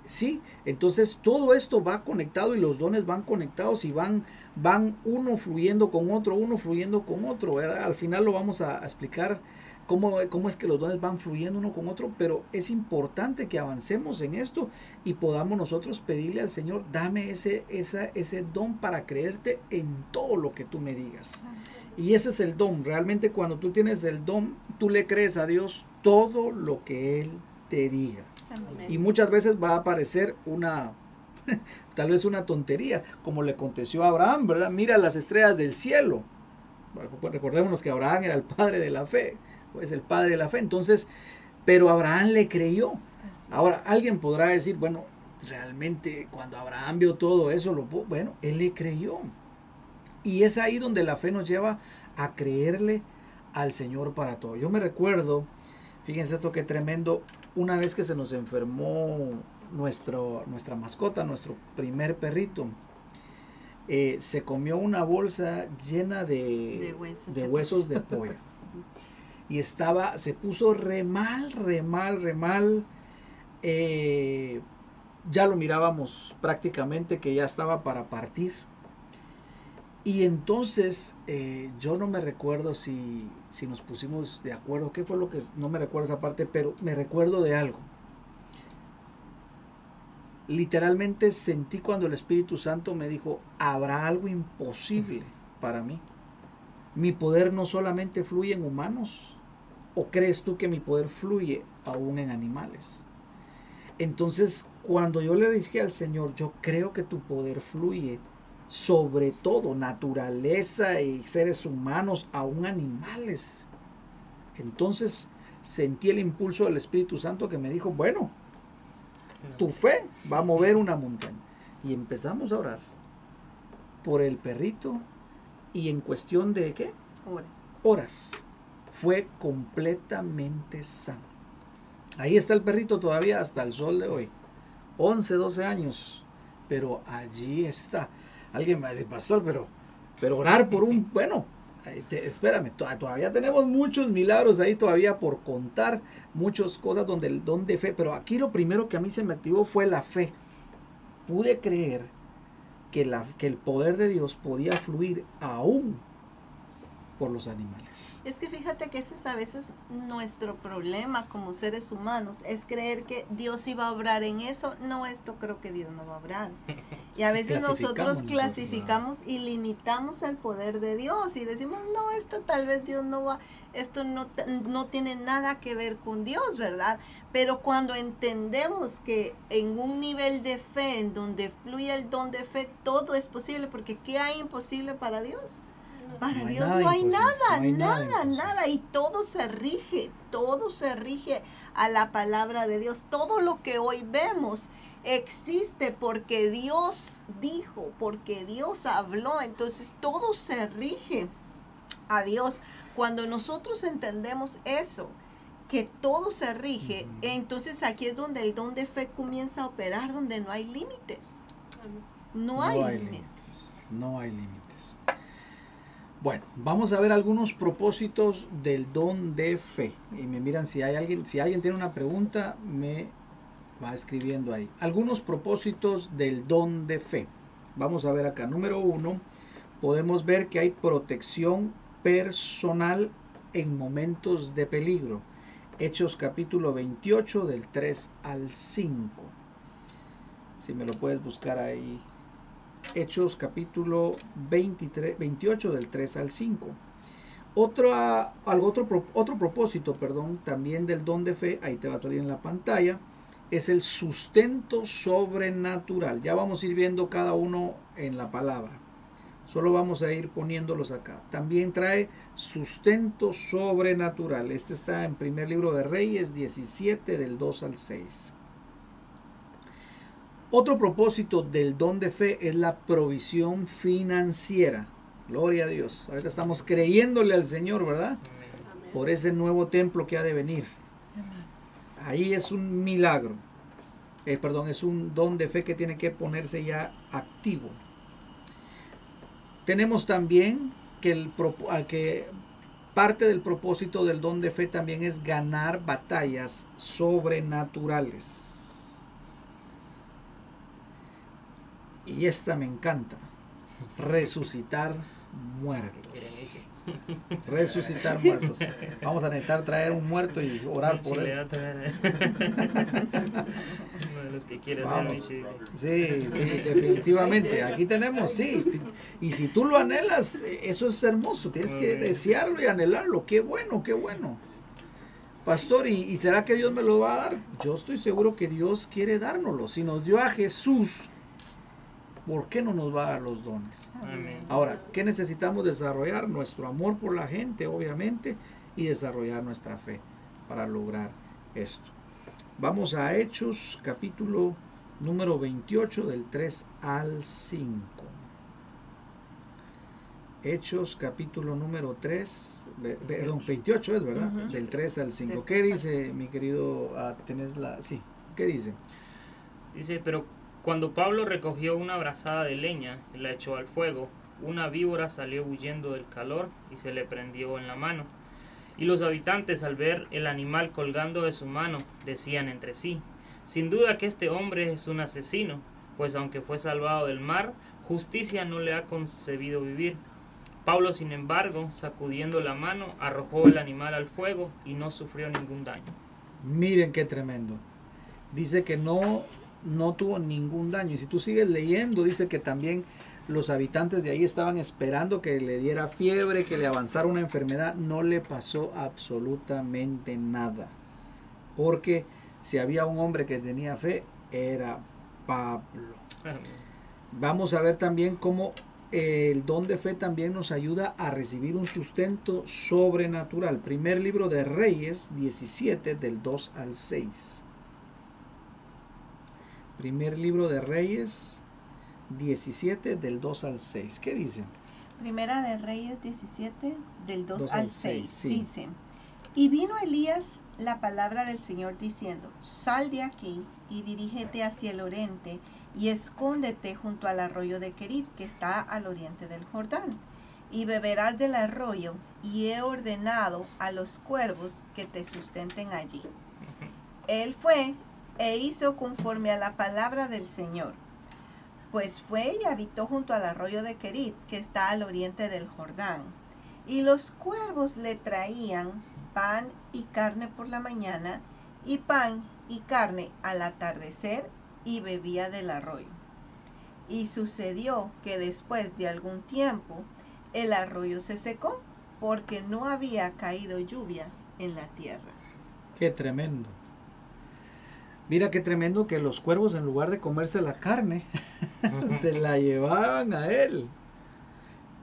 ¿Sí? Entonces todo esto va conectado y los dones van conectados y van, van uno fluyendo con otro, uno fluyendo con otro. Al final lo vamos a explicar cómo, es que los dones van fluyendo uno con otro, pero es importante que avancemos en esto y podamos nosotros pedirle al Señor, dame ese, esa, ese don para creerte en todo lo que tú me digas. Y ese es el don. Realmente cuando tú tienes el don, tú le crees a Dios todo lo que Él te diga. Y muchas veces va a aparecer una, tal vez una tontería, como le aconteció a Abraham, ¿verdad? Mira las estrellas del cielo. Recordémonos que Abraham era el padre de la fe es el padre de la fe. Entonces, pero Abraham le creyó. Ahora, alguien podrá decir, bueno, realmente cuando Abraham vio todo eso, lo, bueno, él le creyó. Y es ahí donde la fe nos lleva a creerle al Señor para todo. Yo me recuerdo, fíjense esto que tremendo, una vez que se nos enfermó nuestro, nuestra mascota, nuestro primer perrito, eh, se comió una bolsa llena de, de huesos de pollo. y estaba, se puso re mal, re mal, re mal. Eh, ya lo mirábamos prácticamente que ya estaba para partir. Y entonces eh, yo no me recuerdo si, si nos pusimos de acuerdo, qué fue lo que, no me recuerdo esa parte, pero me recuerdo de algo. Literalmente sentí cuando el Espíritu Santo me dijo, habrá algo imposible para mí. Mi poder no solamente fluye en humanos, ¿O crees tú que mi poder fluye aún en animales? Entonces, cuando yo le dije al Señor, yo creo que tu poder fluye sobre todo, naturaleza y seres humanos, aún animales. Entonces sentí el impulso del Espíritu Santo que me dijo, bueno, tu fe va a mover una montaña. Y empezamos a orar por el perrito y en cuestión de qué? Horas. Horas fue completamente sano. Ahí está el perrito todavía hasta el sol de hoy. 11, 12 años. Pero allí está. Alguien me dice, pastor, pero, pero orar por un, bueno, espérame, todavía tenemos muchos milagros ahí todavía por contar, muchas cosas donde el don de fe, pero aquí lo primero que a mí se me activó fue la fe. Pude creer que, la, que el poder de Dios podía fluir aún por los animales. Es que fíjate que ese es a veces nuestro problema como seres humanos, es creer que Dios iba a obrar en eso. No, esto creo que Dios no va a obrar. Y a veces nosotros clasificamos y limitamos el poder de Dios y decimos, no, esto tal vez Dios no va, esto no, no tiene nada que ver con Dios, ¿verdad? Pero cuando entendemos que en un nivel de fe, en donde fluye el don de fe, todo es posible, porque ¿qué hay imposible para Dios? Para Dios no hay nada, nada, nada, Y todo se rige, todo se rige a la palabra de Dios. Todo lo que hoy vemos existe porque Dios dijo, porque Dios habló. Entonces todo se rige a Dios. Cuando nosotros entendemos eso, que todo se rige, entonces aquí es donde el don de fe comienza a operar, donde no hay límites. No, hay, límites. No hay límites. Bueno, vamos a ver algunos propósitos del don de fe. Y me miran si hay alguien, si alguien tiene una pregunta, me va escribiendo ahí. Algunos propósitos del don de fe. Vamos a ver acá. Número uno, podemos ver que hay protección personal en momentos de peligro. Hechos capítulo 28 del 3 al 5. Si me lo puedes buscar ahí. Hechos capítulo 23, 28 del 3 al 5. Otro, algo, otro, otro propósito, perdón, también del don de fe, ahí te va a salir en la pantalla, es el sustento sobrenatural. Ya vamos a ir viendo cada uno en la palabra. Solo vamos a ir poniéndolos acá. También trae sustento sobrenatural. Este está en primer libro de Reyes 17 del 2 al 6. Otro propósito del don de fe es la provisión financiera. Gloria a Dios. Ahorita estamos creyéndole al Señor, ¿verdad? Por ese nuevo templo que ha de venir. Ahí es un milagro. Eh, perdón, es un don de fe que tiene que ponerse ya activo. Tenemos también que, el, que parte del propósito del don de fe también es ganar batallas sobrenaturales. Y esta me encanta. Resucitar muertos. Resucitar muertos. Vamos a necesitar traer un muerto y orar por él. Sí, sí, definitivamente. Aquí tenemos, sí. Y si tú lo anhelas, eso es hermoso. Tienes que desearlo y anhelarlo. Qué bueno, qué bueno. Pastor, ¿y, ¿y será que Dios me lo va a dar? Yo estoy seguro que Dios quiere dárnoslo. Si nos dio a Jesús, ¿por qué no nos va a dar los dones? Ahora, ¿qué necesitamos desarrollar? Nuestro amor por la gente, obviamente, y desarrollar nuestra fe para lograr esto. Vamos a Hechos, capítulo número 28, del 3 al 5. Hechos, capítulo número 3, perdón, 28 es, ¿verdad? Del 3 al 5. ¿Qué dice, mi querido? Ah, ¿Tenés la...? Sí, ¿qué dice? Dice, pero cuando Pablo recogió una brazada de leña y la echó al fuego, una víbora salió huyendo del calor y se le prendió en la mano. Y los habitantes al ver el animal colgando de su mano decían entre sí, sin duda que este hombre es un asesino, pues aunque fue salvado del mar, justicia no le ha concebido vivir. Pablo, sin embargo, sacudiendo la mano, arrojó el animal al fuego y no sufrió ningún daño. Miren qué tremendo. Dice que no no tuvo ningún daño. Y si tú sigues leyendo, dice que también los habitantes de ahí estaban esperando que le diera fiebre, que le avanzara una enfermedad. No le pasó absolutamente nada. Porque si había un hombre que tenía fe, era Pablo. Vamos a ver también cómo el don de fe también nos ayuda a recibir un sustento sobrenatural. Primer libro de Reyes 17 del 2 al 6. Primer libro de Reyes 17 del 2 al 6. ¿Qué dice? Primera de Reyes 17 del 2, al 6. Dice, y vino Elías la palabra del Señor diciendo, sal de aquí y dirígete hacia el oriente y escóndete junto al arroyo de Kerit que está al oriente del Jordán. Y beberás del arroyo y he ordenado a los cuervos que te sustenten allí. Él fue e hizo conforme a la palabra del Señor. Pues fue y habitó junto al arroyo de Kerit, que está al oriente del Jordán. Y los cuervos le traían pan y carne por la mañana, y pan y carne al atardecer, y bebía del arroyo. Y sucedió que después de algún tiempo, el arroyo se secó, porque no había caído lluvia en la tierra. Qué tremendo. Mira qué tremendo que los cuervos en lugar de comerse la carne, se la llevaban a él.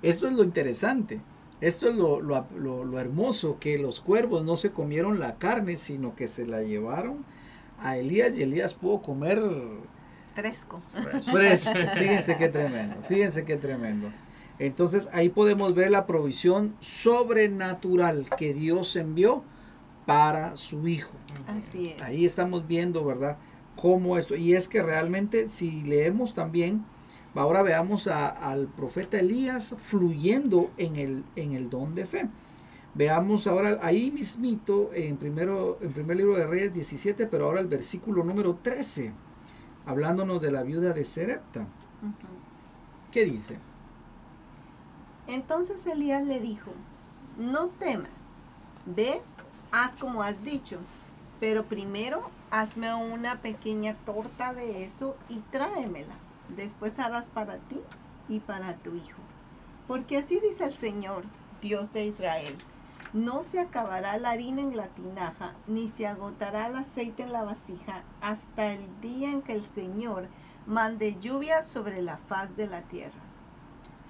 Esto es lo interesante. Esto es lo, lo, hermoso, que los cuervos no se comieron la carne, sino que se la llevaron a Elías y Elías pudo comer fresco. Fresco. Fíjense qué tremendo. Fíjense qué tremendo. Entonces ahí podemos ver la provisión sobrenatural que Dios envió para su hijo. Así es. Ahí estamos viendo, ¿verdad? Cómo esto. Y es que realmente si leemos también Ahora veamos al profeta Elías fluyendo en el, en el don de fe. Veamos ahora ahí mismito en, primero, en primer libro de Reyes 17, pero ahora el versículo número 13, hablándonos de la viuda de Serepta. ¿Qué dice? Entonces Elías le dijo, no temas, ve, haz como has dicho, pero primero hazme una pequeña torta de eso y tráemela después harás para ti y para tu hijo. Porque así dice el Señor, Dios de Israel, no se acabará la harina en la tinaja, ni se agotará el aceite en la vasija, hasta el día en que el Señor mande lluvia sobre la faz de la tierra.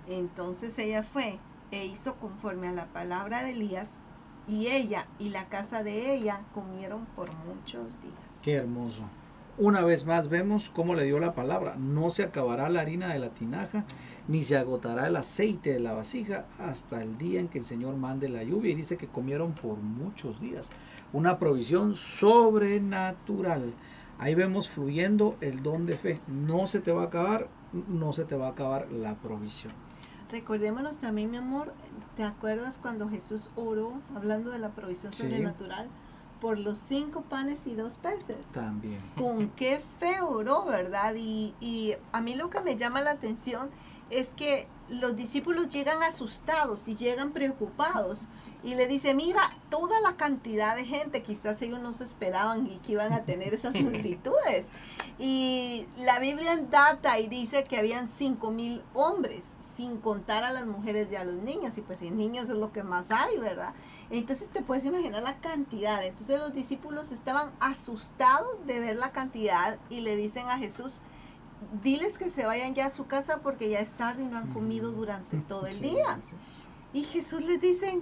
Entonces ella fue e hizo conforme a la palabra de Elías, y ella y la casa de ella comieron por muchos días. Qué hermoso. Una vez más vemos cómo le dio la palabra. No se acabará la harina de la tinaja, ni se agotará el aceite de la vasija hasta el día en que el Señor mande la lluvia. Y dice que comieron por muchos días. Una provisión sobrenatural. Ahí vemos fluyendo el don de fe. No se te va a acabar, no se te va a acabar la provisión. Recordémonos también, mi amor, ¿te acuerdas cuando Jesús oró hablando de la provisión sobrenatural? por los cinco panes y dos peces. También. Con qué fe oró, ¿verdad? Y, y a mí lo que me llama la atención es que los discípulos llegan asustados y llegan preocupados y le dice, mira, toda la cantidad de gente, quizás ellos no se esperaban y que iban a tener esas multitudes. Y la Biblia data y dice que habían cinco mil hombres, sin contar a las mujeres y a los niños, y pues sin niños es lo que más hay, ¿verdad? Entonces te puedes imaginar la cantidad. Entonces los discípulos estaban asustados de ver la cantidad y le dicen a Jesús, diles que se vayan ya a su casa porque ya es tarde y no han comido durante todo el día. Y Jesús les dice,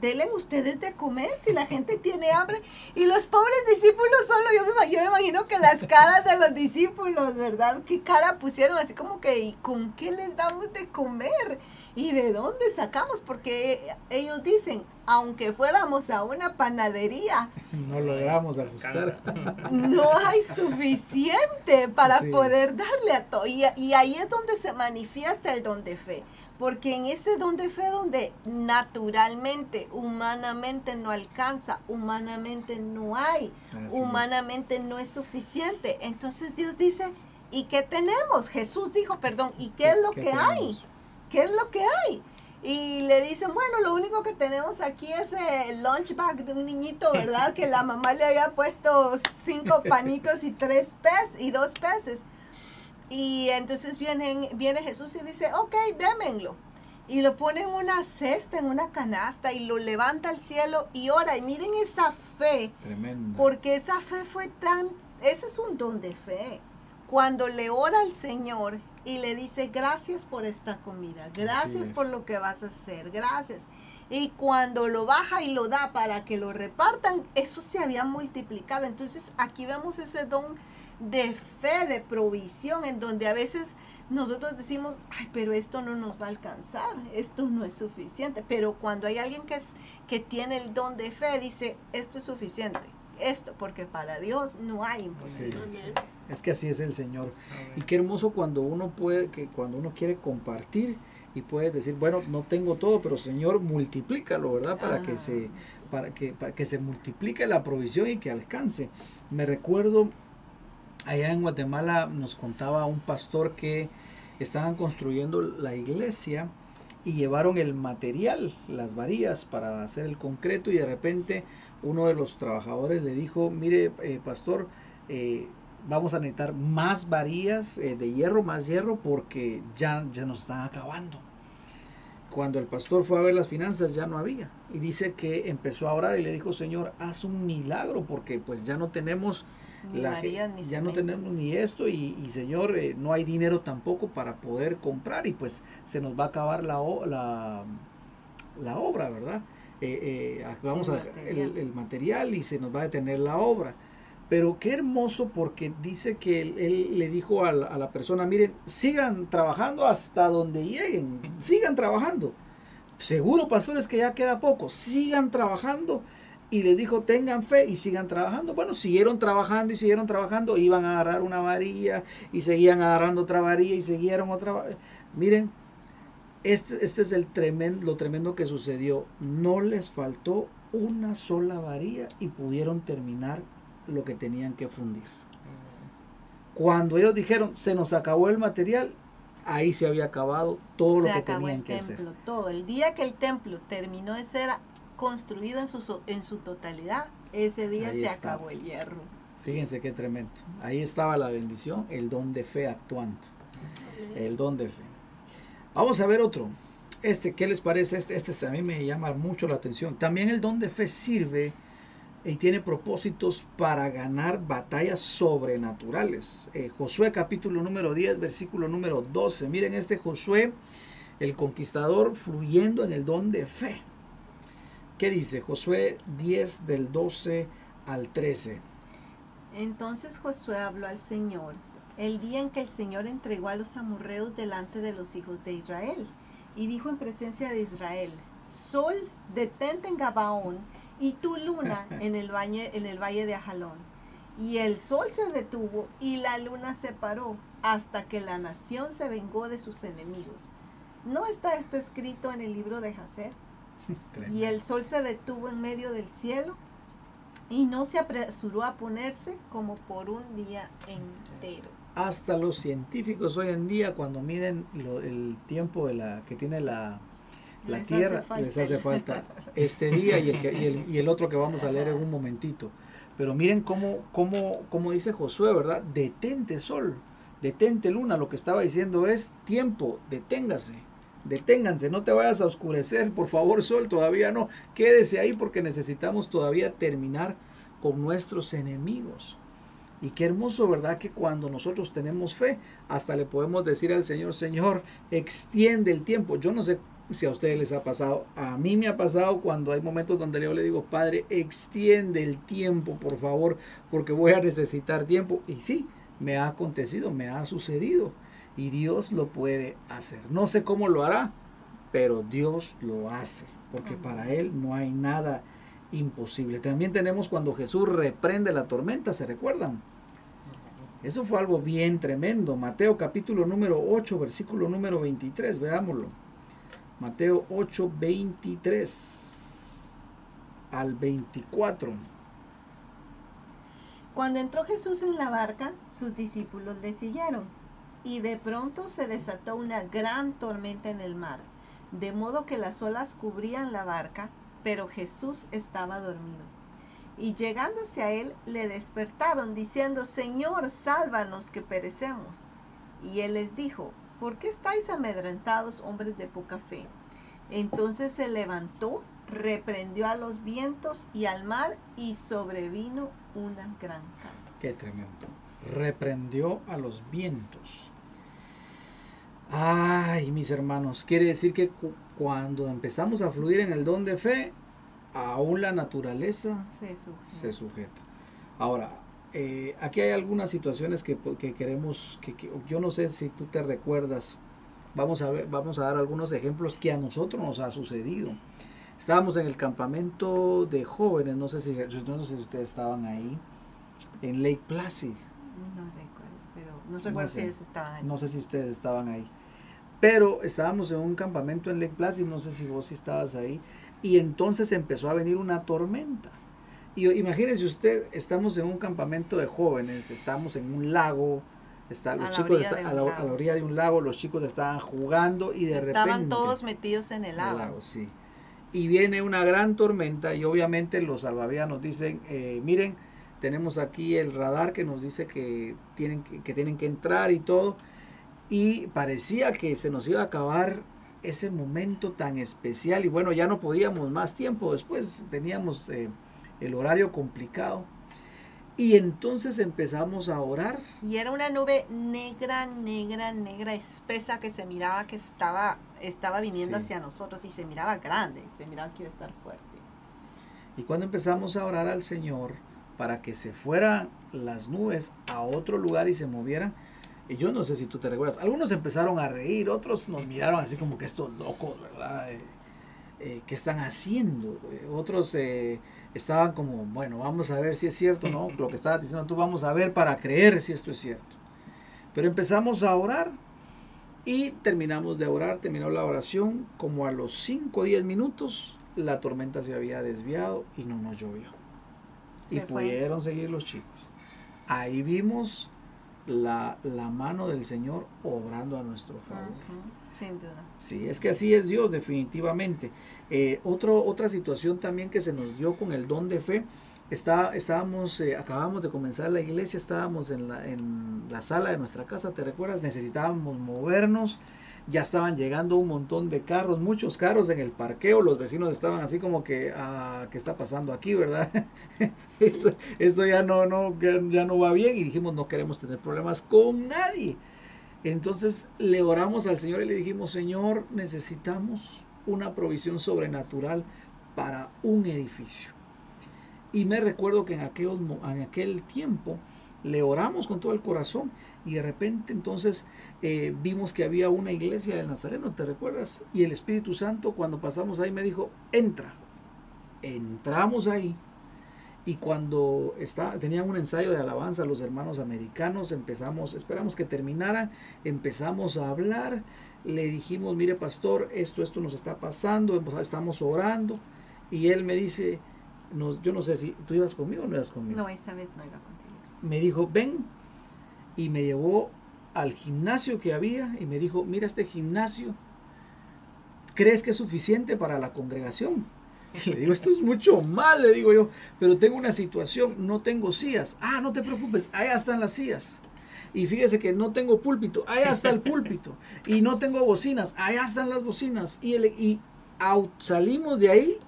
denle ustedes de comer si la gente tiene hambre. Y los pobres discípulos solo, yo me, yo me imagino que las caras de los discípulos, ¿verdad? ¿Qué cara pusieron? Así como que, ¿y con qué les damos de comer? ¿Y de dónde sacamos? Porque ellos dicen, aunque fuéramos a una panadería, no logramos ajustar. No hay suficiente para poder darle a todo. Y, y ahí es donde se manifiesta el don de fe. Porque en ese don de fe donde naturalmente, humanamente no alcanza, humanamente no hay, humanamente no es suficiente. Entonces Dios dice, ¿y qué tenemos? Jesús dijo, perdón, ¿y qué, es lo que hay? ¿Qué es lo que hay? Y le dicen, bueno, lo único que tenemos aquí es el lunch bag de un niñito, ¿verdad? que la mamá le había puesto cinco panitos y tres peces y dos peces. Y entonces viene, viene Jesús y dice, ok, démenlo. Y lo pone en una cesta, en una canasta, y lo levanta al cielo y ora. Y miren esa fe. Tremendo. Porque esa fe fue tan, ese es un don de fe. Cuando le ora al Señor y le dice, gracias por esta comida, gracias por lo que vas a hacer, gracias. Y cuando lo baja y lo da para que lo repartan, eso se había multiplicado. Entonces aquí vemos ese don de fe, de provisión, en donde a veces nosotros decimos, ay, pero esto no nos va a alcanzar, esto no es suficiente. Pero cuando hay alguien que, es, que tiene el don de fe, dice, esto es suficiente, esto, porque para Dios no hay imposible. Es que así es el Señor. Y qué hermoso cuando uno puede, que cuando uno quiere compartir y puede decir, bueno, no tengo todo, pero Señor, multiplícalo, ¿verdad? Para que se para que, para que se multiplique la provisión y que alcance. Me recuerdo allá en Guatemala nos contaba un pastor que estaban construyendo la iglesia y llevaron el material, las varillas para hacer el concreto y de repente uno de los trabajadores le dijo, mire eh, pastor, eh, vamos a necesitar más varillas eh, de hierro, más hierro porque ya, ya nos están acabando. cuando el pastor fue a ver las finanzas ya no había. Y dice que empezó a orar y le dijo, Señor, haz un milagro porque pues ya no tenemos... la, ya no tenemos ni esto y, Señor, eh, no hay dinero tampoco para poder comprar y pues se nos va a acabar la, la, la obra, ¿verdad? Eh, eh, vamos a el, material y se nos va a detener la obra. Pero qué hermoso porque dice que él, le dijo a la, persona, miren, sigan trabajando hasta donde lleguen, sigan trabajando. Seguro, pastores, que ya queda poco, sigan trabajando. Y le dijo, tengan fe y sigan trabajando. Bueno, siguieron trabajando y siguieron trabajando, iban a agarrar una varilla y seguían agarrando otra varilla y siguieron otra varilla. Miren, este, este es el tremendo, lo tremendo que sucedió. No les faltó una sola varilla y pudieron terminar lo que tenían que fundir. Cuando ellos dijeron, se nos acabó el material, ahí se había acabado todo lo que tenían que templo, hacer. Todo. El día que el templo terminó de ser construido en su, en su totalidad, ese día se acabó el hierro. Fíjense qué tremendo. Ahí estaba la bendición, el don de fe actuando. El don de fe. Vamos a ver otro. Este, ¿qué les parece? Este, este a mí me llama mucho la atención. También el don de fe sirve y tiene propósitos para ganar batallas sobrenaturales. Eh, Josué capítulo número 10, versículo número 12. Miren este Josué, el conquistador, fluyendo en el don de fe. ¿Qué dice? Josué 10 del 12 al 13. Entonces Josué habló al Señor el día en que el Señor entregó a los amorreos delante de los hijos de Israel. Y dijo en presencia de Israel, Sol, detente en Gabaón y tu luna en el, valle, en el valle de Ajalón. Y el sol se detuvo y la luna se paró hasta que la nación se vengó de sus enemigos. ¿No está esto escrito en el libro de Jacer? Y el sol se detuvo en medio del cielo y no se apresuró a ponerse como por un día entero. Hasta los científicos hoy en día cuando miden el tiempo de la que tiene la, la tierra les hace falta este día y el, y, el, otro que vamos a leer en un momentito. Pero miren cómo, cómo, cómo dice Josué, ¿verdad? Detente sol, detente luna. Lo que estaba diciendo es tiempo, deténgase, deténganse, no te vayas a oscurecer, por favor sol, todavía no. Quédese ahí porque necesitamos todavía terminar con nuestros enemigos. Y qué hermoso, ¿verdad? Que cuando nosotros tenemos fe, hasta le podemos decir al Señor, Señor, extiende el tiempo. Yo no sé si a ustedes les ha pasado, a mí me ha pasado cuando hay momentos donde yo le digo, Padre, extiende el tiempo, por favor, porque voy a necesitar tiempo. Y sí, me ha acontecido, me ha sucedido. Y Dios lo puede hacer. No sé cómo lo hará, pero Dios lo hace, porque para Él no hay nada imposible. También tenemos cuando Jesús reprende la tormenta, ¿se recuerdan? Eso fue algo bien tremendo. Mateo capítulo número 8, versículo número 23, veámoslo. Mateo 8, 23 al 24. Cuando entró Jesús en la barca, sus discípulos le siguieron, y de pronto se desató una gran tormenta en el mar, de modo que las olas cubrían la barca, pero Jesús estaba dormido. Y llegándose a él, le despertaron, diciendo, Señor, sálvanos que perecemos. Y él les dijo, ¿por qué estáis amedrentados, hombres de poca fe? Entonces se levantó, reprendió a los vientos y al mar y sobrevino una gran calma. Qué tremendo. Reprendió a los vientos. Ay, mis hermanos, quiere decir que cuando empezamos a fluir en el don de fe, aún la naturaleza se sujeta. Ahora, eh, aquí hay algunas situaciones que, queremos, que, yo no sé si tú te recuerdas, vamos a ver, vamos a dar algunos ejemplos que a nosotros nos ha sucedido. Estábamos en el campamento de jóvenes, no sé si, no sé si ustedes estaban ahí, en Lake Placid. No recuerdo, pero no recuerdo si ustedes estaban ahí. No sé si ustedes estaban ahí. Pero estábamos en un campamento en Lake Placid, no sé si vos estabas ahí, y entonces empezó a venir una tormenta. Y imagínense usted, estamos en un campamento de jóvenes, estamos en un lago, está, los chicos a, la, orilla de un lago, los chicos estaban jugando y de repente... Estaban todos metidos en el lago. sí. Y viene una gran tormenta y obviamente los salvavidas nos dicen, eh, miren, tenemos aquí el radar que nos dice que tienen que, que tienen que entrar y todo. Y parecía que se nos iba a acabar ese momento tan especial y bueno, ya no podíamos más tiempo, después teníamos eh, el horario complicado y entonces empezamos a orar. Y era una nube negra, negra, negra, espesa que se miraba que estaba, estaba viniendo hacia nosotros y se miraba grande, se miraba que iba a estar fuerte. Y cuando empezamos a orar al Señor para que se fueran las nubes a otro lugar y se movieran, y yo no sé si tú te recuerdas, algunos empezaron a reír, otros nos miraron así como que estos locos, ¿verdad? Eh, eh, ¿Qué están haciendo? Eh, otros estaban como, bueno, vamos a ver si es cierto, ¿no? Lo que estaba diciendo tú, vamos a ver para creer si esto es cierto. Pero empezamos a orar y terminamos de orar, terminó la oración, como a los 5 o 10 minutos la tormenta se había desviado y no nos llovió. y pudieron seguir los chicos. Ahí vimos la, mano del Señor obrando a nuestro favor. Sin duda. Sí, es que así es Dios, definitivamente. Eh, otra situación también que se nos dio con el don de fe, está, estábamos, eh, acabamos de comenzar la iglesia, estábamos en la, en la sala de nuestra casa, ¿te recuerdas? Necesitábamos movernos ya estaban llegando un montón de carros, muchos carros en el parqueo, los vecinos estaban así como que, ah, ¿qué está pasando aquí, verdad? esto, ya, no, no, ya no va bien y dijimos, no queremos tener problemas con nadie. Entonces le oramos al Señor y le dijimos, Señor, necesitamos una provisión sobrenatural para un edificio. Y me recuerdo que en aquel, en aquel tiempo le oramos con todo el corazón y de repente entonces eh, vimos que había una iglesia del Nazareno, ¿te recuerdas? Y el Espíritu Santo cuando pasamos ahí me dijo, entra. Entramos ahí y cuando está, tenían un ensayo de alabanza los hermanos americanos, empezamos, esperamos que terminara, empezamos a hablar, le dijimos, mire pastor, esto, esto nos está pasando, estamos orando y él me dice, yo no sé si tú ibas conmigo o no ibas conmigo. No, esa vez no iba contigo. Me dijo, ven, y me llevó al gimnasio que había y me dijo, mira este gimnasio, ¿crees que es suficiente para la congregación? Y le digo, esto es mucho más, le digo yo, pero tengo una situación, no tengo sillas. Ah, no te preocupes, allá están las sillas. Y fíjese que no tengo púlpito, allá está el púlpito. Y no tengo bocinas, allá están las bocinas. Y, y salimos de ahí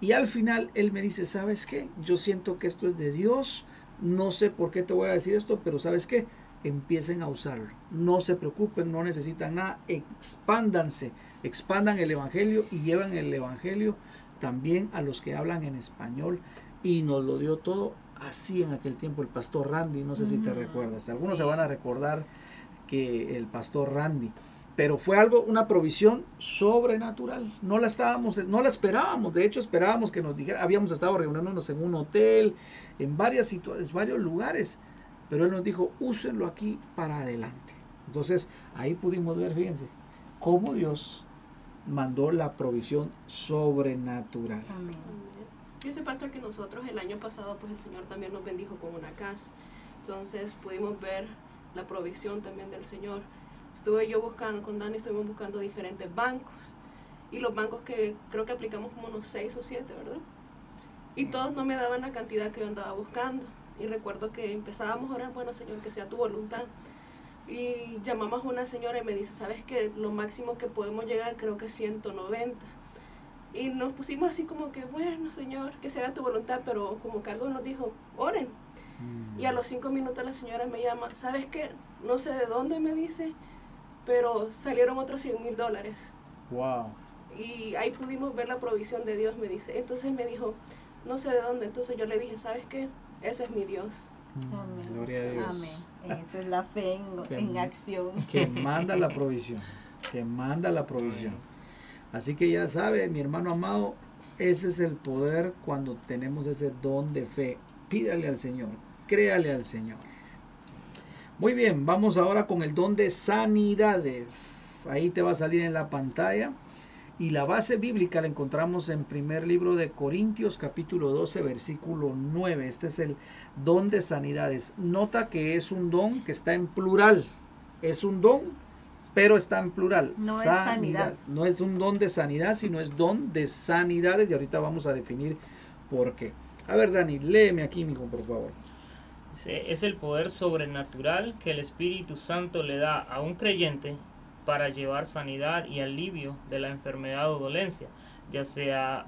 y al final él me dice, ¿sabes qué? Yo siento que esto es de Dios. No sé por qué te voy a decir esto, pero ¿sabes qué? empiecen a usarlo. No se preocupen, no necesitan nada, expándanse, expandan el Evangelio y llevan el Evangelio también a los que hablan en español. Y nos lo dio todo así en aquel tiempo el pastor Randy, no sé si te recuerdas. Algunos se van a recordar que el pastor Randy. Pero fue algo, una provisión sobrenatural. No la estábamos, no la esperábamos. De hecho, esperábamos que nos dijera, habíamos estado reuniéndonos en un hotel, en varias situaciones, varios lugares pero Él nos dijo, úsenlo aquí para adelante. Entonces ahí pudimos ver, fíjense, cómo Dios mandó la provisión sobrenatural. Amén. Dice pastor que nosotros el año pasado pues el Señor también nos bendijo con una casa. Entonces pudimos ver la provisión también del Señor. Estuve yo buscando, con Dani estuvimos buscando diferentes bancos. Y los bancos que creo que aplicamos como unos seis o siete, ¿verdad? Y todos no me daban la cantidad que yo andaba buscando. Y recuerdo que empezábamos a orar, bueno Señor, que sea tu voluntad. Y llamamos a una señora y me dice, ¿sabes qué? Lo máximo que podemos llegar creo que es 190. Y nos pusimos así como que, bueno Señor, que sea tu voluntad, pero como que algo nos dijo, oren. Mm. Y a los cinco minutos la señora me llama, ¿sabes qué? No sé de dónde me dice, pero salieron otros 100 mil dólares. Wow. Y ahí pudimos ver la provisión de Dios, me dice. Entonces me dijo, no sé de dónde. Entonces yo le dije, ¿sabes qué? Ese es mi Dios. Amén. Gloria a Dios. Amén. Esa es la fe en, acción. Que manda la provisión. Que manda la provisión. Así que ya sabe, mi hermano amado, ese es el poder cuando tenemos ese don de fe. Pídale al Señor, créale al Señor. Muy bien, vamos ahora con el don de sanidades. Ahí te va a salir en la pantalla. Y la base bíblica la encontramos en primer libro de Corintios capítulo 12 versículo 9. Este es el don de sanidades. Nota que es un don que está en plural. Es un don, pero está en plural. No es sanidad. No es un don de sanidad, sino es don de sanidades. Y ahorita vamos a definir por qué. A ver, Dani, léeme aquí, mijo, por favor. Es el poder sobrenatural que el Espíritu Santo le da a un creyente para llevar sanidad y alivio de la enfermedad o dolencia, ya sea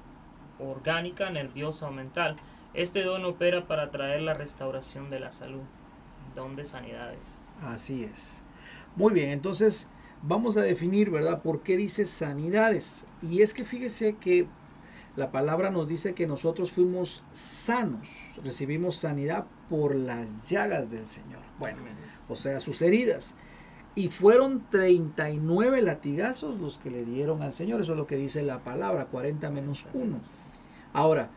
orgánica, nerviosa o mental. Este don opera para traer la restauración de la salud, don de sanidades. Así es. Muy bien, entonces vamos a definir, ¿verdad? ¿Por qué dice sanidades? Y es que fíjese que la palabra nos dice que nosotros fuimos sanos, recibimos sanidad por las llagas del Señor. Bueno, o sea, sus heridas. Y fueron 39 latigazos los que le dieron al Señor. Eso es lo que dice la palabra, 40 menos 1. Ahora,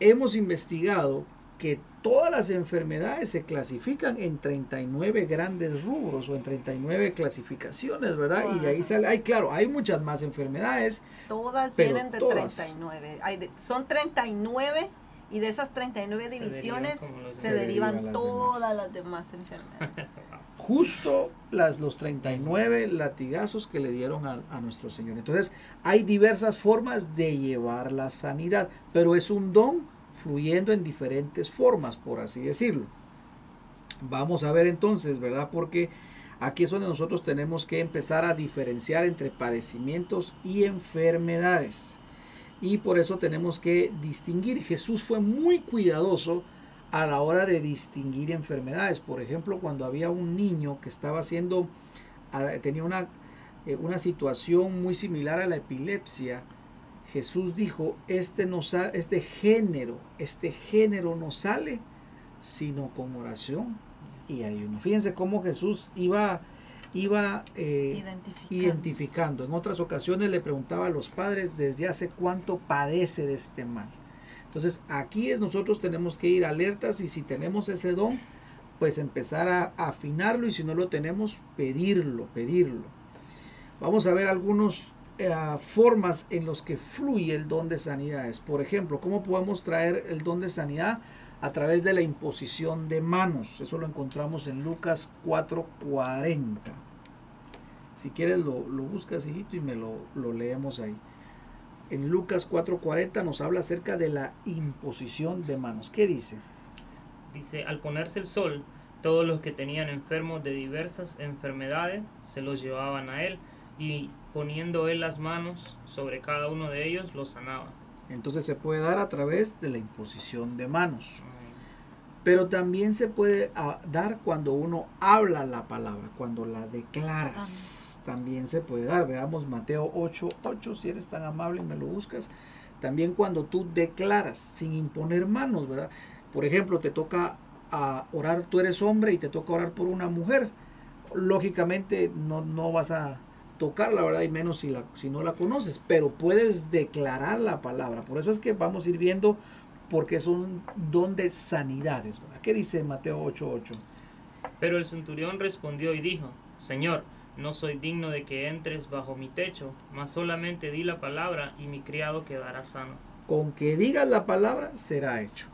hemos investigado que todas las enfermedades se clasifican en 39 grandes rubros o en 39 clasificaciones, ¿verdad? Y de ahí sale, hay claro, hay muchas más enfermedades. Todas vienen de 39. Hay son 39 y de esas 39 divisiones se, derivan, todas las demás enfermedades. Justo las, los 39 latigazos que le dieron a, a nuestro Señor. Entonces, hay diversas formas de llevar la sanidad, pero es un don fluyendo en diferentes formas, por así decirlo. Vamos a ver entonces, ¿verdad? Porque aquí es donde nosotros tenemos que empezar a diferenciar entre padecimientos y enfermedades. Y por eso tenemos que distinguir. Jesús fue muy cuidadoso a la hora de distinguir enfermedades. Por ejemplo, cuando había un niño que estaba haciendo, ah, tenía una, eh, una situación muy similar a la epilepsia, Jesús dijo, este, no sale, este género, este género no sale sino con oración y ayuno. Fíjense cómo Jesús iba, iba eh, identificando. En otras ocasiones le preguntaba a los padres desde hace cuánto padece de este mal. Entonces aquí es, nosotros tenemos que ir alertas y si tenemos ese don, pues empezar a afinarlo y si no lo tenemos, pedirlo, pedirlo. Vamos a ver algunos eh, formas en los que fluye el don de sanidades. Por ejemplo, ¿cómo podemos traer el don de sanidad? A través de la imposición de manos. Eso lo encontramos en Lucas 4:40. Si quieres lo, lo buscas, hijito, y me lo, lo leemos ahí. En Lucas 4:40 nos habla acerca de la imposición de manos. ¿Qué dice? Dice, al ponerse el sol, todos los que tenían enfermos de diversas enfermedades se los llevaban a él y poniendo él las manos sobre cada uno de ellos, los sanaba. Entonces se puede dar a través de la imposición de manos. Pero también se puede ah, dar cuando uno habla la palabra, cuando la declaras. También se puede dar. Veamos Mateo 8, 8, si eres tan amable y me lo buscas. También cuando tú declaras sin imponer manos, ¿verdad? Por ejemplo, te toca a ah, orar, tú eres hombre y te toca orar por una mujer. Lógicamente no, no vas a tocar la verdad y menos si, la, si no la conoces, pero puedes declarar la palabra. Por eso es que vamos a ir viendo porque son donde sanidades. ¿verdad? ¿Qué dice Mateo 8:8? Pero el centurión respondió y dijo, Señor, no soy digno de que entres bajo mi techo, mas solamente di la palabra y mi criado quedará sano. Con que digas la palabra será hecho.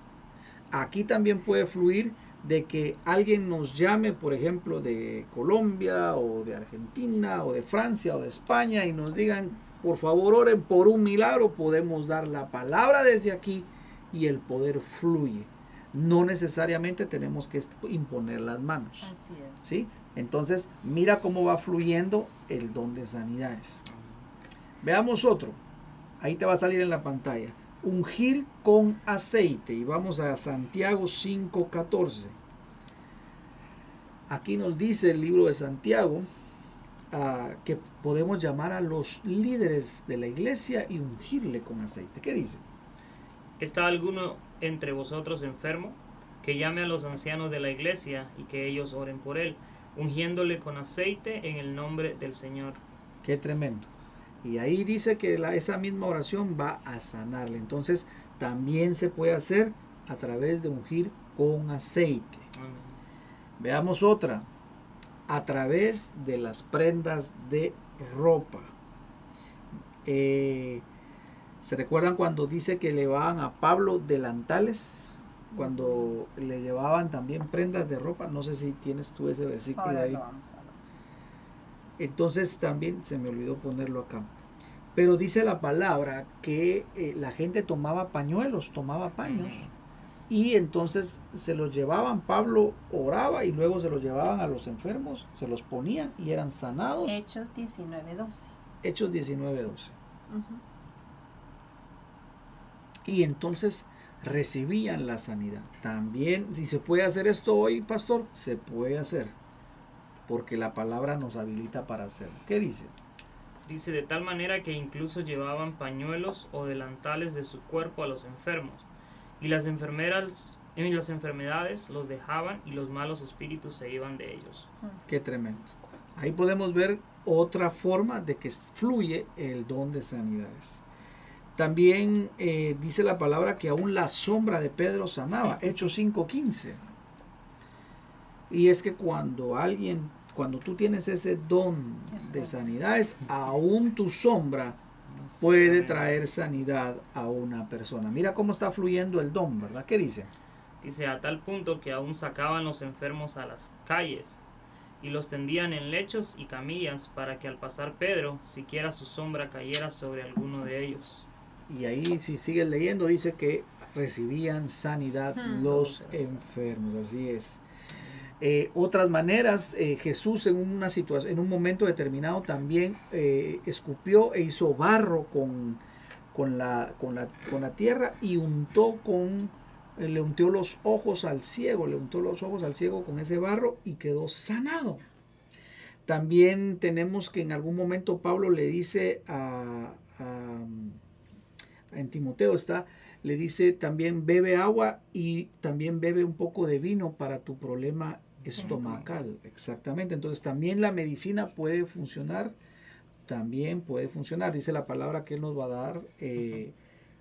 Aquí también puede fluir de que alguien nos llame, por ejemplo, de Colombia o de Argentina o de Francia o de España y nos digan, por favor, oren por un milagro, podemos dar la palabra desde aquí y el poder fluye. No necesariamente tenemos que imponer las manos. Así es. ¿sí? Entonces, mira cómo va fluyendo el don de sanidades. Veamos otro. Ahí te va a salir en la pantalla ungir con aceite. Y vamos a Santiago 5.14. Aquí nos dice el libro de Santiago ah, que podemos llamar a los líderes de la iglesia y ungirle con aceite. ¿Qué dice? ¿Está alguno entre vosotros enfermo? Que llame a los ancianos de la iglesia y que ellos oren por él, ungiéndole con aceite en el nombre del Señor. Qué tremendo. Y ahí dice que la, esa misma oración va a sanarle. Entonces también se puede hacer a través de ungir con aceite. Veamos otra. A través de las prendas de ropa. Eh, ¿Se recuerdan cuando dice que le llevaban a Pablo delantales? Cuando le llevaban también prendas de ropa. No sé si tienes tú ese versículo ahí. Entonces también se me olvidó ponerlo acá. Pero dice la palabra que eh, la gente tomaba pañuelos, tomaba paños y entonces se los llevaban, Pablo oraba y luego se los llevaban a los enfermos, se los ponían y eran sanados. Hechos 19:12. Hechos 19:12. Y entonces recibían la sanidad. También, si se puede hacer esto hoy, pastor, se puede hacer, porque la palabra nos habilita para hacerlo. ¿Qué dice? Dice de tal manera que incluso llevaban pañuelos o delantales de su cuerpo a los enfermos, y las enfermeras y las enfermedades los dejaban y los malos espíritus se iban de ellos. Qué tremendo. Ahí podemos ver otra forma de que fluye el don de sanidades. También eh, dice la palabra que aún la sombra de Pedro sanaba, Hechos 5.15. Y es que cuando alguien, cuando tú tienes ese don de sanidades, aún tu sombra puede traer sanidad a una persona. Mira cómo está fluyendo el don, ¿verdad? ¿Qué dice? Dice a tal punto que aún sacaban los enfermos a las calles y los tendían en lechos y camillas para que al pasar Pedro siquiera su sombra cayera sobre alguno de ellos. Y ahí si sigues leyendo dice que recibían sanidad Hmm. los enfermos, así es. Eh, otras maneras, eh, Jesús en una situación, en un momento determinado también eh, escupió e hizo barro con, con, la, con, la, con la tierra y untó con, le untió los ojos al ciego, le untó los ojos al ciego con ese barro y quedó sanado. También tenemos que en algún momento Pablo le dice a, a en Timoteo está, le dice también bebe agua y también bebe un poco de vino para tu problema estomacal. Exactamente. Entonces también la medicina puede funcionar, también puede funcionar. Dice la palabra que Él nos va a dar eh,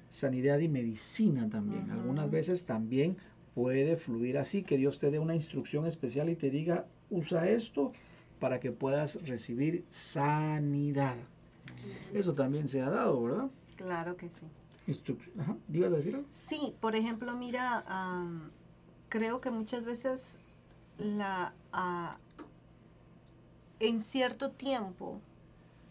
sanidad y medicina también. Algunas veces también puede fluir así, que Dios te dé una instrucción especial y te diga, usa esto para que puedas recibir sanidad. Eso también se ha dado, ¿verdad? Claro que sí. Ajá, ¿ibas a decir algo? Sí, por ejemplo, mira, creo que muchas veces la en cierto tiempo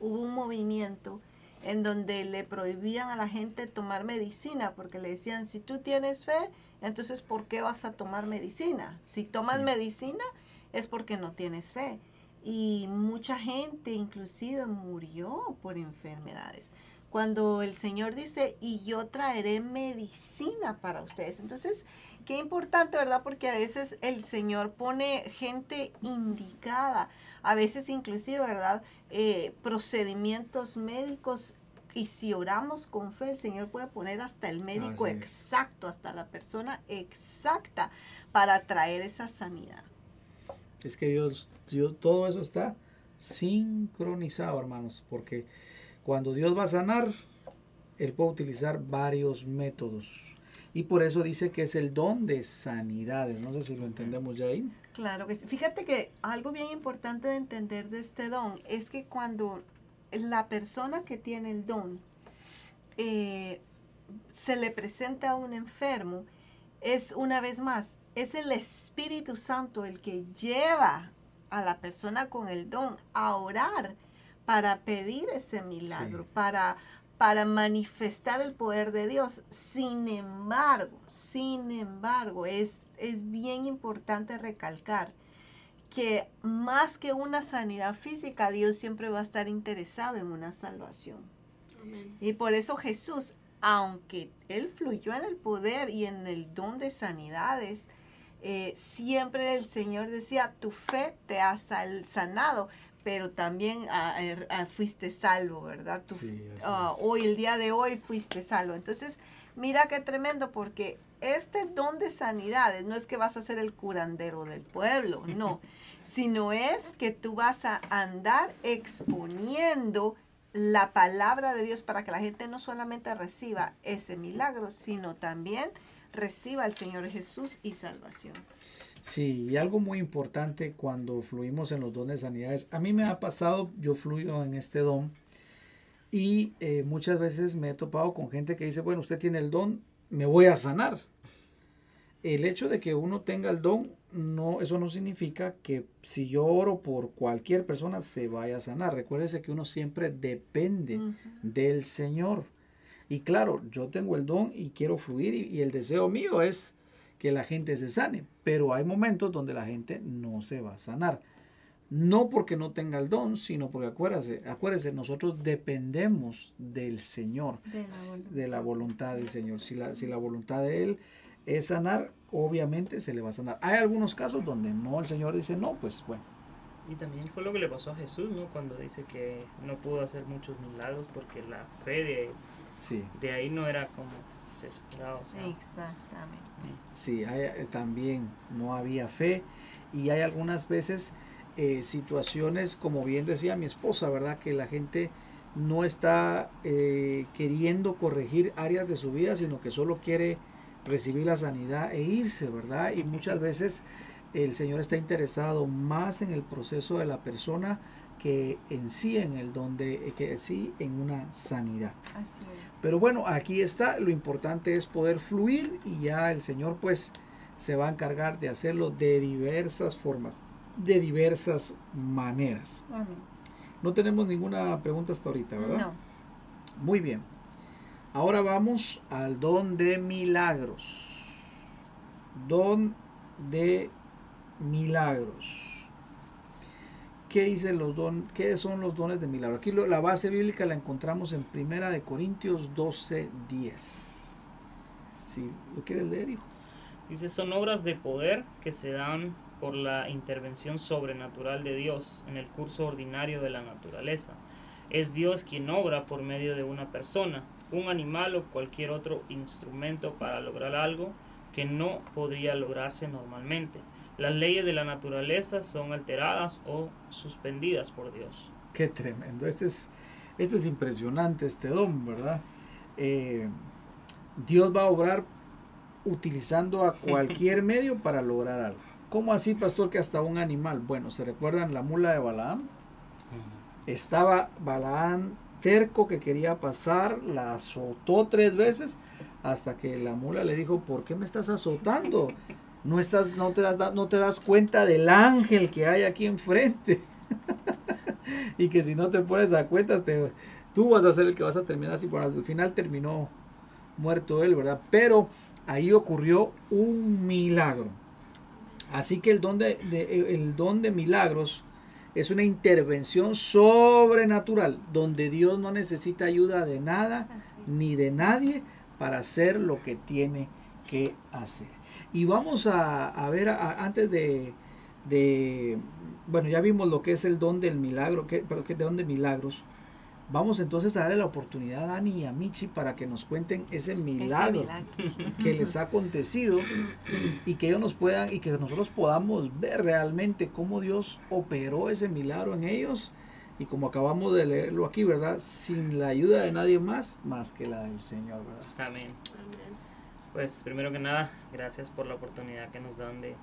hubo un movimiento en donde le prohibían a la gente tomar medicina porque le decían, si tú tienes fe, entonces ¿por qué vas a tomar medicina? Si tomas Sí. medicina es porque no tienes fe. Y mucha gente inclusive murió por enfermedades cuando el Señor dice, y yo traeré medicina para ustedes. Entonces, qué importante, ¿verdad? Porque a veces el Señor pone gente indicada, a veces inclusive, ¿verdad? Eh, procedimientos médicos. Y si oramos con fe, el Señor puede poner hasta el médico Así es. exacto, hasta la persona exacta para traer esa sanidad. Es que Dios, Dios, todo eso está sincronizado, hermanos, porque cuando Dios va a sanar, Él puede utilizar varios métodos. Y por eso dice que es el don de sanidades. No sé si lo entendemos ya ahí. Claro que sí. Fíjate que algo bien importante de entender de este don es que cuando la persona que tiene el don eh, se le presenta a un enfermo, es una vez más, es el Espíritu Santo el que lleva a la persona con el don a orar para pedir ese milagro, Sí. para, para manifestar el poder de Dios. Sin embargo, sin embargo, es, es bien importante recalcar que más que una sanidad física, Dios siempre va a estar interesado en una salvación. Amén. Y por eso Jesús, aunque Él fluyó en el poder y en el don de sanidades, eh, siempre el Señor decía, tu fe te ha sal- sanado, pero también ah, er- ah, fuiste salvo, ¿verdad? Tu- Sí, ah, hoy, el día de hoy, fuiste salvo. Entonces, mira qué tremendo, porque este don de sanidades no es que vas a ser el curandero del pueblo, no, sino es que tú vas a andar exponiendo la palabra de Dios para que la gente no solamente reciba ese milagro, sino también reciba al Señor Jesús y salvación. Sí, y algo muy importante cuando fluimos en los dones de sanidades. A mí me ha pasado, yo fluyo en este don y eh, muchas veces me he topado con gente que dice, bueno, usted tiene el don, me voy a sanar. El hecho de que uno tenga el don, no, eso no significa que si yo oro por cualquier persona se vaya a sanar. Recuérdese que uno siempre depende del Señor. Y claro, yo tengo el don y quiero fluir y, y el deseo mío es que la gente se sane, pero hay momentos donde la gente no se va a sanar. No porque no tenga el don, sino porque acuérdese, acuérdese, nosotros dependemos del Señor, De la voluntad. de la voluntad del Señor. Si la, si la voluntad de Él es sanar, obviamente se le va a sanar. Hay algunos casos donde no, el Señor dice no, pues bueno. Y también fue lo que le pasó a Jesús, ¿no? Cuando dice que no pudo hacer muchos milagros porque la fe de, Sí, de ahí no era como se esperaba. O sea, Exactamente. sí, hay, eh, también no había fe y hay algunas veces eh, situaciones, como bien decía mi esposa, ¿verdad? Que la gente no está eh, queriendo corregir áreas de su vida, sino que solo quiere recibir la sanidad e irse, ¿verdad? Y muchas veces el Señor está interesado más en el proceso de la persona que en sí en el donde que sí en una sanidad. Así es. Pero bueno, aquí está, lo importante es poder fluir y ya el Señor pues se va a encargar de hacerlo de diversas formas, de diversas maneras. Amén. No tenemos ninguna pregunta hasta ahorita, ¿verdad? No. Muy bien. Ahora vamos al don de milagros. Don de milagros. ¿Qué dicen los don, qué son los dones de milagros? Aquí la base bíblica la encontramos en Primera de Corintios 12, 10. Si lo quieres leer, hijo. Dice, son obras de poder que se dan por la intervención sobrenatural de Dios en el curso ordinario de la naturaleza. Es Dios quien obra por medio de una persona, un animal o cualquier otro instrumento para lograr algo que no podría lograrse normalmente. Las leyes de la naturaleza son alteradas o suspendidas por Dios. Qué tremendo. Este es, este es impresionante, este don, ¿verdad? Eh, Dios va a obrar utilizando a cualquier medio para lograr algo. ¿Cómo así, pastor, que hasta un animal? Bueno, ¿se recuerdan la mula de Balaam? Estaba Balaam terco que quería pasar, la azotó tres veces hasta que la mula le dijo, ¿por qué me estás azotando? No, estás, no, te das, no te das cuenta del ángel que hay aquí enfrente. y que si no te pones a cuentas, te, tú vas a ser el que vas a terminar así. Bueno, al final terminó muerto él, ¿verdad? Pero ahí ocurrió un milagro. Así que el don de, de- el don de milagros es una intervención sobrenatural, donde Dios no necesita ayuda de nada ni de nadie para hacer lo que tiene que hacer. Y vamos a, a ver, a- a- antes de, de- bueno, ya vimos lo que es el don del milagro, que, pero que don de milagros. Vamos entonces a darle la oportunidad a Dani y a Michi para que nos cuenten ese Ese milagro milagro. que les ha acontecido y que ellos nos puedan y que nosotros podamos ver realmente cómo Dios operó ese milagro en ellos y como acabamos de leerlo aquí, ¿verdad? Sin la ayuda de nadie más más que la del Señor, ¿verdad? Amén. Pues primero que nada, gracias por la oportunidad que nos dan de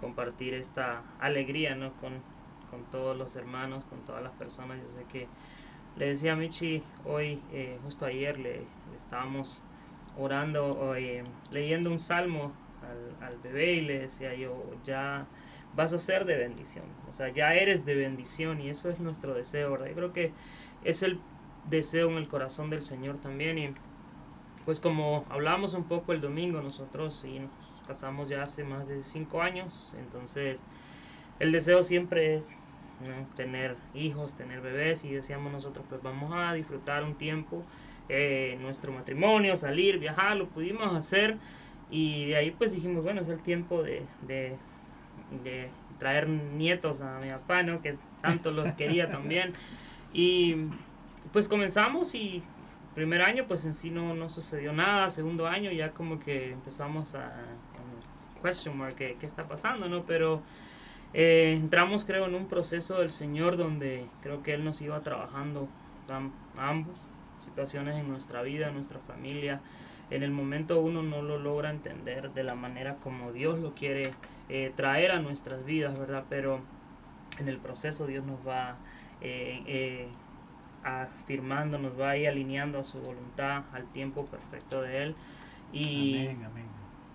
compartir esta alegría ¿no? con, con todos los hermanos, con todas las personas. Yo sé que le decía a Michi hoy, eh, justo ayer, le, estábamos orando, eh, leyendo un salmo al, al bebé y le decía yo, ya vas a ser de bendición, o sea, ya eres de bendición y eso es nuestro deseo, ¿verdad? Yo creo que es el deseo en el corazón del Señor también y pues como hablábamos un poco el domingo, nosotros sí nos casamos ya hace más de cinco años, entonces el deseo siempre es tener hijos, tener bebés y decíamos nosotros pues vamos a disfrutar un tiempo eh, nuestro matrimonio, salir, viajar, lo pudimos hacer y de ahí pues dijimos bueno es el tiempo de, de, de traer nietos a mi papá, ¿no? que tanto los quería también y pues comenzamos y primer año pues en sí no, no sucedió nada, segundo año ya como que empezamos a, a question ¿qué, qué está pasando? ¿no? Pero eh, entramos creo en un proceso del Señor donde creo que Él nos iba trabajando a ambos, situaciones en nuestra vida, en nuestra familia. En el momento uno no lo logra entender de la manera como Dios lo quiere eh, traer a nuestras vidas, ¿verdad? Pero en el proceso Dios nos va eh, eh, afirmando, nos va ahí alineando a su voluntad, al tiempo perfecto de Él. Y amén, amén.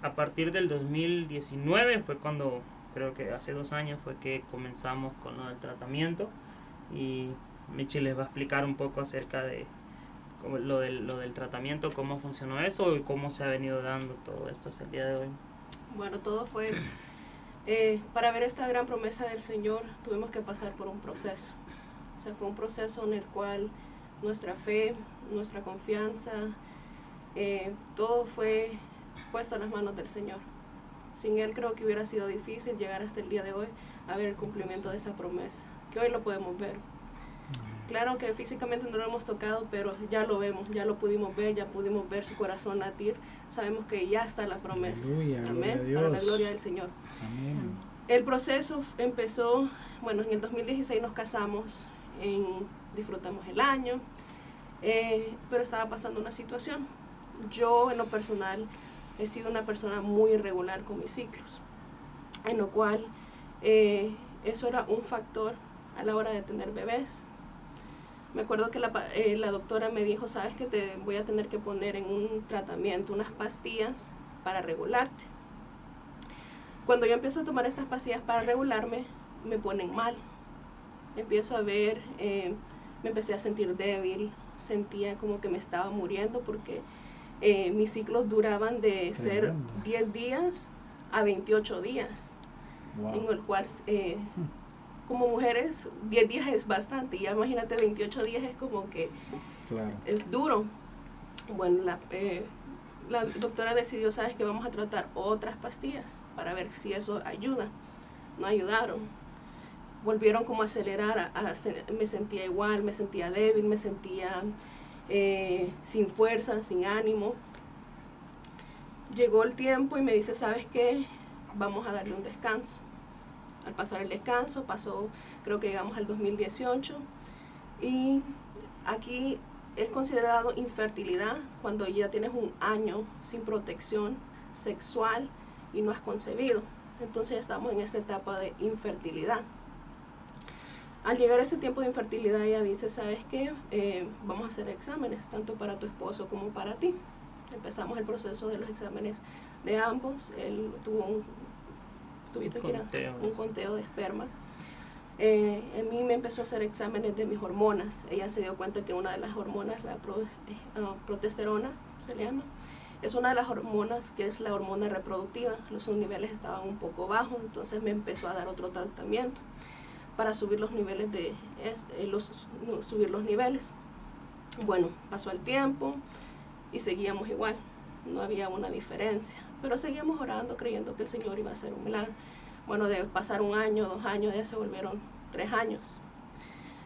a partir del 2019 fue cuando, creo que hace dos años fue que comenzamos con lo del tratamiento y Michi les va a explicar un poco acerca de lo del, lo del tratamiento, cómo funcionó eso y cómo se ha venido dando todo esto hasta el día de hoy. Bueno, todo fue, eh, para ver esta gran promesa del Señor, tuvimos que pasar por un proceso. O sea, fue un proceso en el cual nuestra fe, nuestra confianza, eh, todo fue puesto en las manos del Señor. Sin Él creo que hubiera sido difícil llegar hasta el día de hoy a ver el cumplimiento de esa promesa, que hoy lo podemos ver. Claro que físicamente no lo hemos tocado, pero ya lo vemos, ya lo pudimos ver, ya pudimos ver su corazón latir. Sabemos que ya está la promesa. Amén. Para la gloria del Señor. Amén. El proceso empezó, bueno, en el 2016 nos casamos, en, disfrutamos el año, eh, pero estaba pasando una situación. Yo en lo personal he sido una persona muy irregular con mis ciclos, en lo cual eh, eso era un factor a la hora de tener bebés. Me acuerdo que la, eh, la, doctora me dijo, sabes que te voy a tener que poner en un tratamiento unas pastillas para regularte. Cuando yo empiezo a tomar estas pastillas para regularme, me ponen mal. Empiezo a ver, eh, me empecé a sentir débil, sentía como que me estaba muriendo porque eh, mis ciclos duraban de ser 10 días a 28 días, en el cual eh, como mujeres 10 días es bastante, y imagínate 28 días es como que es duro. Bueno, la, eh, la doctora decidió, sabes que vamos a tratar otras pastillas para ver si eso ayuda. No ayudaron. Volvieron como a acelerar, me sentía igual, me sentía débil, me sentía eh, sin fuerza, sin ánimo. Llegó el tiempo y me dice, ¿sabes qué? Vamos a darle un descanso. Al pasar el descanso, pasó, creo que llegamos al 2018, y aquí es considerado infertilidad cuando ya tienes un año sin protección sexual y no has concebido. Entonces estamos en esta etapa de infertilidad. Al llegar a ese tiempo de infertilidad, ella dice, ¿sabes qué? Eh, vamos a hacer exámenes, tanto para tu esposo como para ti. Empezamos el proceso de los exámenes de ambos. Él tuvo un, tuviste un, conteo, un conteo de espermas. Eh, en mí me empezó a hacer exámenes de mis hormonas. Ella se dio cuenta que una de las hormonas, la pro, eh, ah, protesterona, se le llama, es una de las hormonas que es la hormona reproductiva. Los niveles estaban un poco bajos, entonces me empezó a dar otro tratamiento para subir los niveles de eh, los, subir los niveles. Bueno, pasó el tiempo y seguíamos igual, no había una diferencia, pero seguíamos orando creyendo que el Señor iba a hacer un milagro. Bueno, de pasar un año, dos años, ya se volvieron tres años.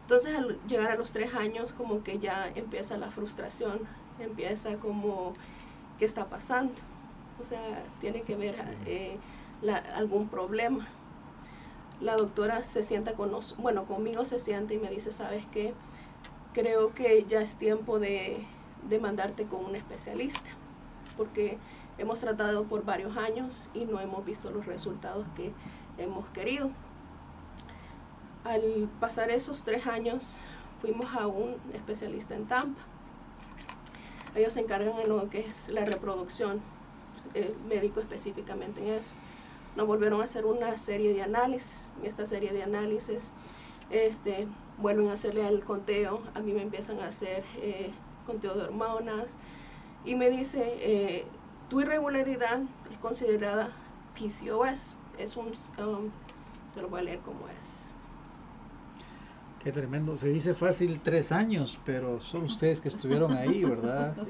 Entonces al llegar a los tres años como que ya empieza la frustración, empieza como, ¿qué está pasando? O sea, tiene que ver eh, algún problema la doctora se sienta con nosotros, bueno, conmigo se sienta y me dice, ¿sabes qué? Creo que ya es tiempo de, de mandarte con un especialista, porque hemos tratado por varios años y no hemos visto los resultados que hemos querido. Al pasar esos tres años, fuimos a un especialista en Tampa. Ellos se encargan en lo que es la reproducción, el médico específicamente en eso nos volvieron a hacer una serie de análisis. En esta serie de análisis este, vuelven a hacerle el conteo, a mí me empiezan a hacer eh, conteo de hormonas y me dice, eh, tu irregularidad es considerada PCOS. Es un, um, se lo voy a leer como es. Qué tremendo. Se dice fácil tres años, pero son ustedes que estuvieron ahí, ¿verdad?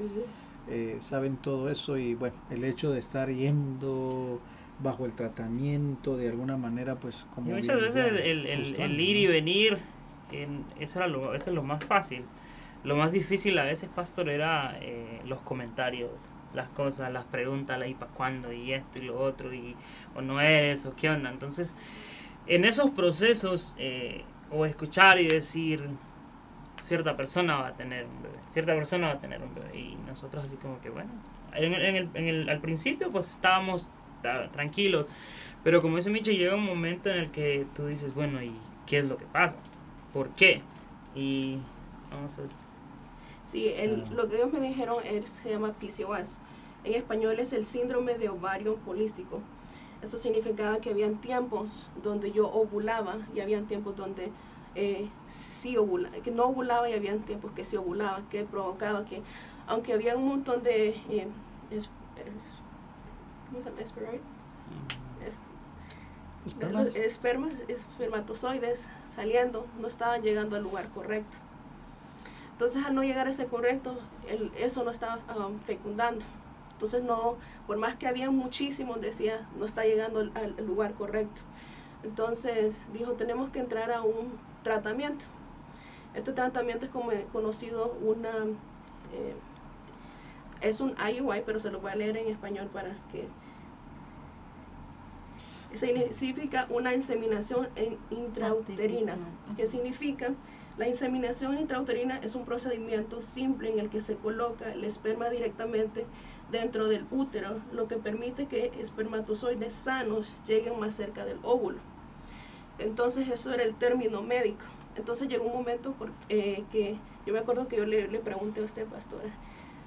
Eh, saben todo eso y bueno, el hecho de estar yendo bajo el tratamiento de alguna manera pues como muchas veces el, el, ir y venir eso era lo eso es lo más fácil. Lo más difícil a veces pastor era eh, los comentarios las cosas las preguntas la y para cuándo y esto y lo otro y o no eres o qué onda entonces en esos procesos eh, o escuchar y decir cierta persona va a tener un bebé cierta persona va a tener un bebé y nosotros así como que bueno en el, en el, al principio pues estábamos tranquilos. Pero como dice Miche, llega un momento en el que tú dices, bueno, ¿y qué es lo que pasa? ¿Por qué? Y vamos a ver. Sí, el, lo que ellos me dijeron es, se llama PCOS. En español es el síndrome de ovario polístico. Eso significaba que habían tiempos donde yo ovulaba y habían tiempos donde eh, sí ovulaba, que no ovulaba y habían tiempos que sí ovulaba, que provocaba que, aunque había un montón de eh, ¿cómo se llama? es- Espermas. espermas, espermatozoides saliendo no estaban llegando al lugar correcto. Entonces al no llegar a este correcto, el- eso no estaba um, fecundando. Entonces no, por más que había muchísimos, decía, no está llegando al, al lugar correcto. Entonces dijo, tenemos que entrar a un tratamiento. Este tratamiento es como conocido una, eh, es un IUI, pero se lo voy a leer en español para que significa una inseminación intrauterina. ¿Qué significa? La inseminación intrauterina es un procedimiento simple en el que se coloca el esperma directamente dentro del útero, lo que permite que espermatozoides sanos lleguen más cerca del óvulo. Entonces eso era el término médico. Entonces llegó un momento por- eh, que yo me acuerdo que yo le, le pregunté a usted, pastora,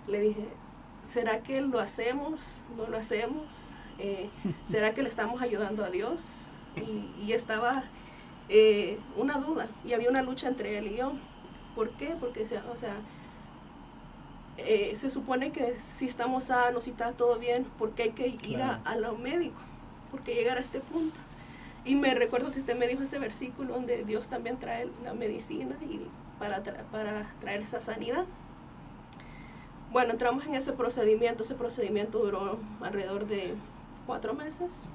le dije, ¿será que lo hacemos? ¿No lo hacemos? Eh, ¿Será que le estamos ayudando a Dios? Y, y estaba eh, una duda y había una lucha entre él y yo. ¿Por qué? Porque, o sea, eh, se supone que si estamos sanos, si está todo bien, ¿por qué hay que ir a, Claro. a lo médico? ¿Por qué llegar a este punto? Y me recuerdo que usted me dijo ese versículo donde Dios también trae la medicina y para, tra- para traer esa sanidad. Bueno, entramos en ese procedimiento. Ese procedimiento duró alrededor de cuatro meses.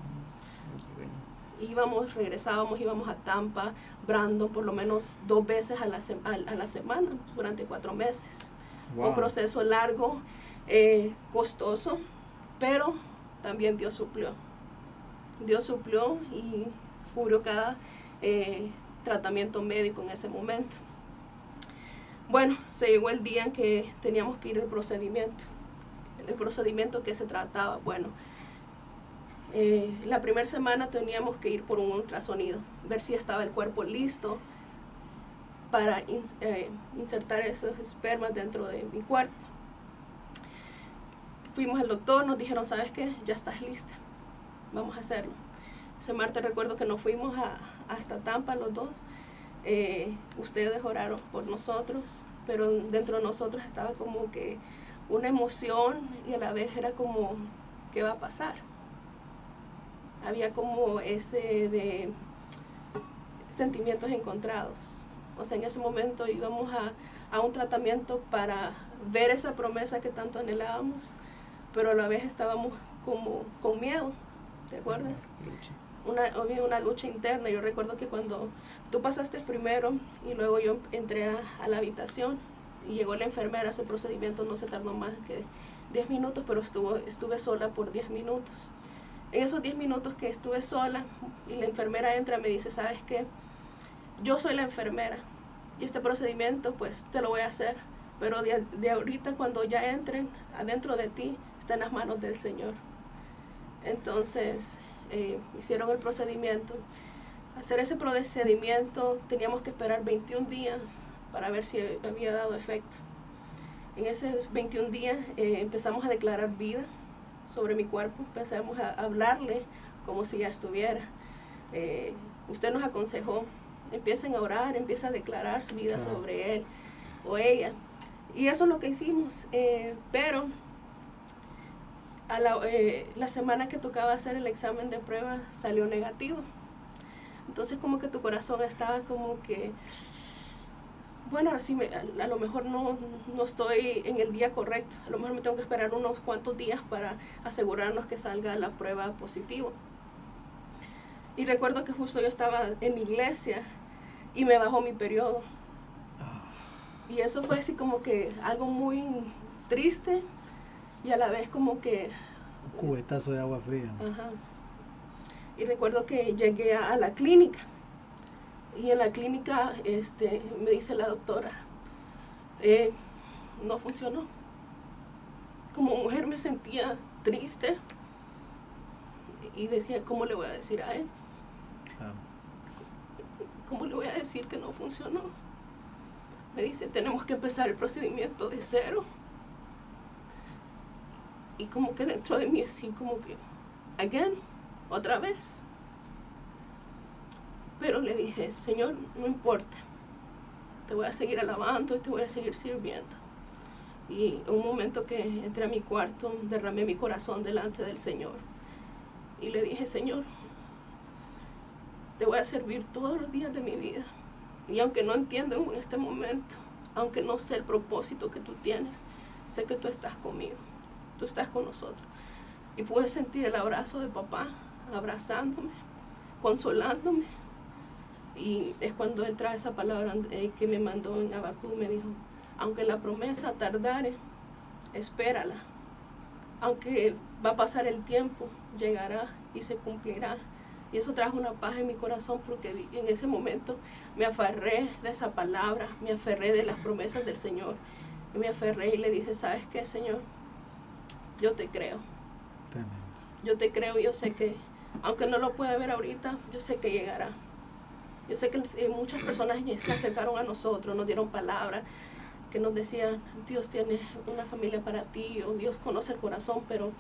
Íbamos, regresábamos, íbamos a Tampa, Brandon, por lo menos dos veces a la, se- a- a la semana durante cuatro meses. Wow. Un proceso largo, eh, costoso, pero también Dios suplió. Dios suplió y cubrió cada eh, tratamiento médico en ese momento. Bueno, se llegó el día en que teníamos que ir al procedimiento. El procedimiento que se trataba, bueno, eh, la primera semana teníamos que ir por un ultrasonido, ver si estaba el cuerpo listo para eh, insertar esos espermas dentro de mi cuerpo. Fuimos al doctor, nos dijeron, ¿sabes qué? Ya estás lista, vamos a hacerlo. Ese martes recuerdo que nos fuimos a- hasta Tampa los dos. Eh, ustedes oraron por nosotros, pero dentro de nosotros estaba como que una emoción y a la vez era como, ¿qué va a pasar? Había como ese de sentimientos encontrados. O sea, en ese momento íbamos a, a un tratamiento para ver esa promesa que tanto anhelábamos, pero a la vez estábamos como con miedo, ¿te acuerdas? Una, había una lucha interna. Yo recuerdo que cuando tú pasaste primero y luego yo entré a, a la habitación y llegó la enfermera, ese procedimiento no se tardó más que 10 minutos, pero estuvo, estuve sola por 10 minutos. En esos 10 minutos que estuve sola y la enfermera entra me dice, ¿sabes qué? Yo soy la enfermera y este procedimiento pues te lo voy a hacer, pero de, de ahorita cuando ya entren adentro de ti está en las manos del Señor. Entonces eh, hicieron el procedimiento. Al hacer ese procedimiento teníamos que esperar 21 días para ver si había dado efecto. En esos 21 días eh, empezamos a declarar vida sobre mi cuerpo, empezamos a hablarle como si ya estuviera. Eh, usted nos aconsejó, empiecen a orar, empieza a declarar su vida Claro. sobre él o ella. Y eso es lo que hicimos. eh, pero a la, eh, la semana que tocaba hacer el examen de prueba salió negativo. Entonces como que tu corazón estaba como que, bueno, ahora sí me- a, a lo mejor no, no estoy en el día correcto. A lo mejor me tengo que esperar unos cuantos días para asegurarnos que salga la prueba positivo. Y recuerdo que justo yo estaba en iglesia y me bajó mi periodo. Y eso fue así como que algo muy triste y a la vez como que Un cubetazo de agua fría. Ajá. Y recuerdo que llegué a, a la clínica. Y en la clínica este, me dice la doctora, "Eh, no funcionó. Como mujer me sentía triste y decía, ¿cómo le voy a decir a él? ¿Cómo le voy a decir que no funcionó? Me dice, tenemos que empezar el procedimiento de cero. Y como que dentro de mí así como que, again, otra vez. Pero le dije, Señor, no importa. Te voy a seguir alabando y te voy a seguir sirviendo. Y un momento que entré a mi cuarto, derramé mi corazón delante del Señor. y le dije, Señor, te voy a servir todos los días de mi vida. Y aunque no entiendo en este momento, aunque no sé el propósito que tú tienes, sé que tú estás conmigo, tú estás con nosotros. Y pude sentir el abrazo de papá abrazándome, consolándome. Y es cuando él trae esa palabra eh, que me mandó en Abacú, me dijo, aunque la promesa tardare, espérala. Aunque va a pasar el tiempo, llegará y se cumplirá. Y eso trajo una paz en mi corazón porque en ese momento me aferré de esa palabra, me aferré de las promesas del Señor. Y me aferré y le dije, ¿sabes qué, Señor? Yo te creo. Yo te creo y yo sé que, aunque no lo pueda ver ahorita, yo sé que llegará. Yo sé que eh, muchas personas se acercaron a nosotros, nos dieron palabras que nos decían, Dios tiene una familia para ti o Dios conoce el corazón, pero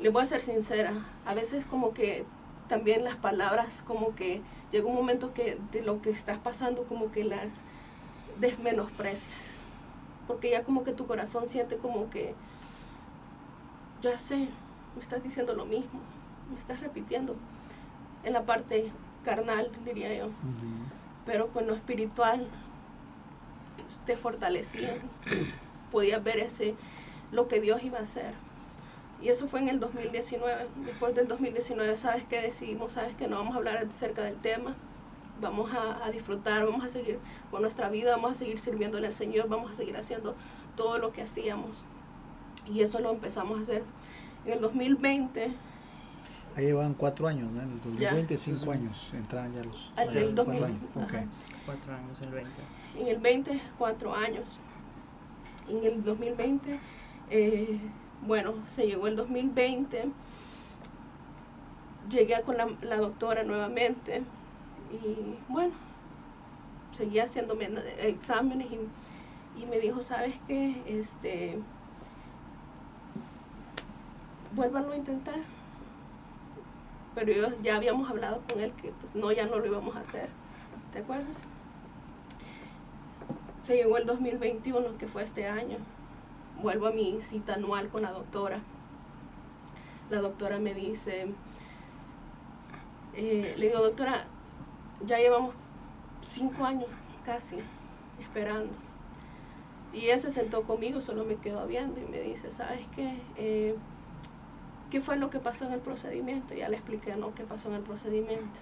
le voy a ser sincera, a veces como que también las palabras como que llega un momento que de lo que estás pasando como que las desmenosprecias. Porque ya como que tu corazón siente como que, ya sé, me estás diciendo lo mismo, me estás repitiendo en la parte carnal, diría yo. Pero con lo espiritual te fortalecía, podías ver ese, lo que Dios iba a hacer. Y eso fue en el 2019. Después del 2019, ¿sabes qué decidimos? ¿Sabes que no vamos a hablar acerca del tema? Vamos a, disfrutar, vamos a seguir con nuestra vida, vamos a seguir sirviéndole al Señor, vamos a seguir haciendo todo lo que hacíamos. Y eso lo empezamos a hacer. En el 2020... Ahí llevan cuatro años, ¿no? En el 2020, cinco años. Entraban ya los... En el 2000, cuatro años. Cuatro años, el 20. En el 20, cuatro años. En el 2020... Eh, bueno, se llegó el 2020, llegué con la, doctora nuevamente y bueno, seguía haciendo exámenes y, me dijo, ¿sabes qué? Este, vuélvanlo a intentar. Pero yo, ya habíamos hablado con él que pues no, ya no lo íbamos a hacer. ¿Te acuerdas? Se llegó el 2021, que fue este año vuelvo a mi cita anual con la doctora. La doctora me dice, eh, le digo, doctora, ya llevamos cinco años casi esperando. Y ella se sentó conmigo, solo me quedó viendo y me dice, ¿sabes qué? Eh, ¿Qué fue lo que pasó en el procedimiento? Ya le expliqué, ¿no? ¿Qué pasó en el procedimiento?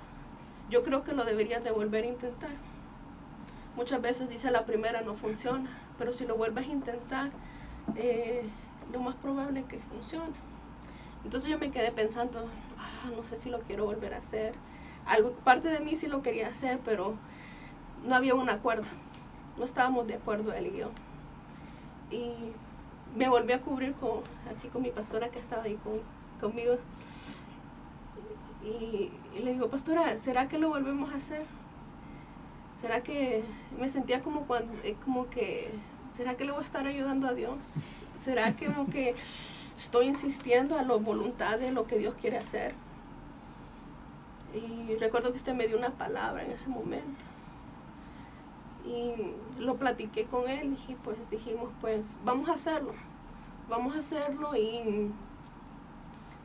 Yo creo que lo deberías de volver a intentar. Muchas veces dice la primera no funciona, pero si lo vuelves a intentar, eh, lo más probable es que funcione. Entonces yo me quedé pensando, ah, no sé si lo quiero volver a hacer. Algo, parte de mí sí lo quería hacer, pero no había un acuerdo. No estábamos de acuerdo él y yo. Y me volví a cubrir con, aquí con mi pastora que estaba ahí conmigo. Y, le digo, pastora, ¿será que lo volvemos a hacer? ¿Será que me sentía como, cuando, eh, como que ¿será que le voy a estar ayudando a Dios? ¿Será que como que estoy insistiendo a la voluntad de lo que Dios quiere hacer? Y recuerdo que usted me dio una palabra en ese momento. Y lo platiqué con él y pues dijimos, pues vamos a hacerlo. Vamos a hacerlo y...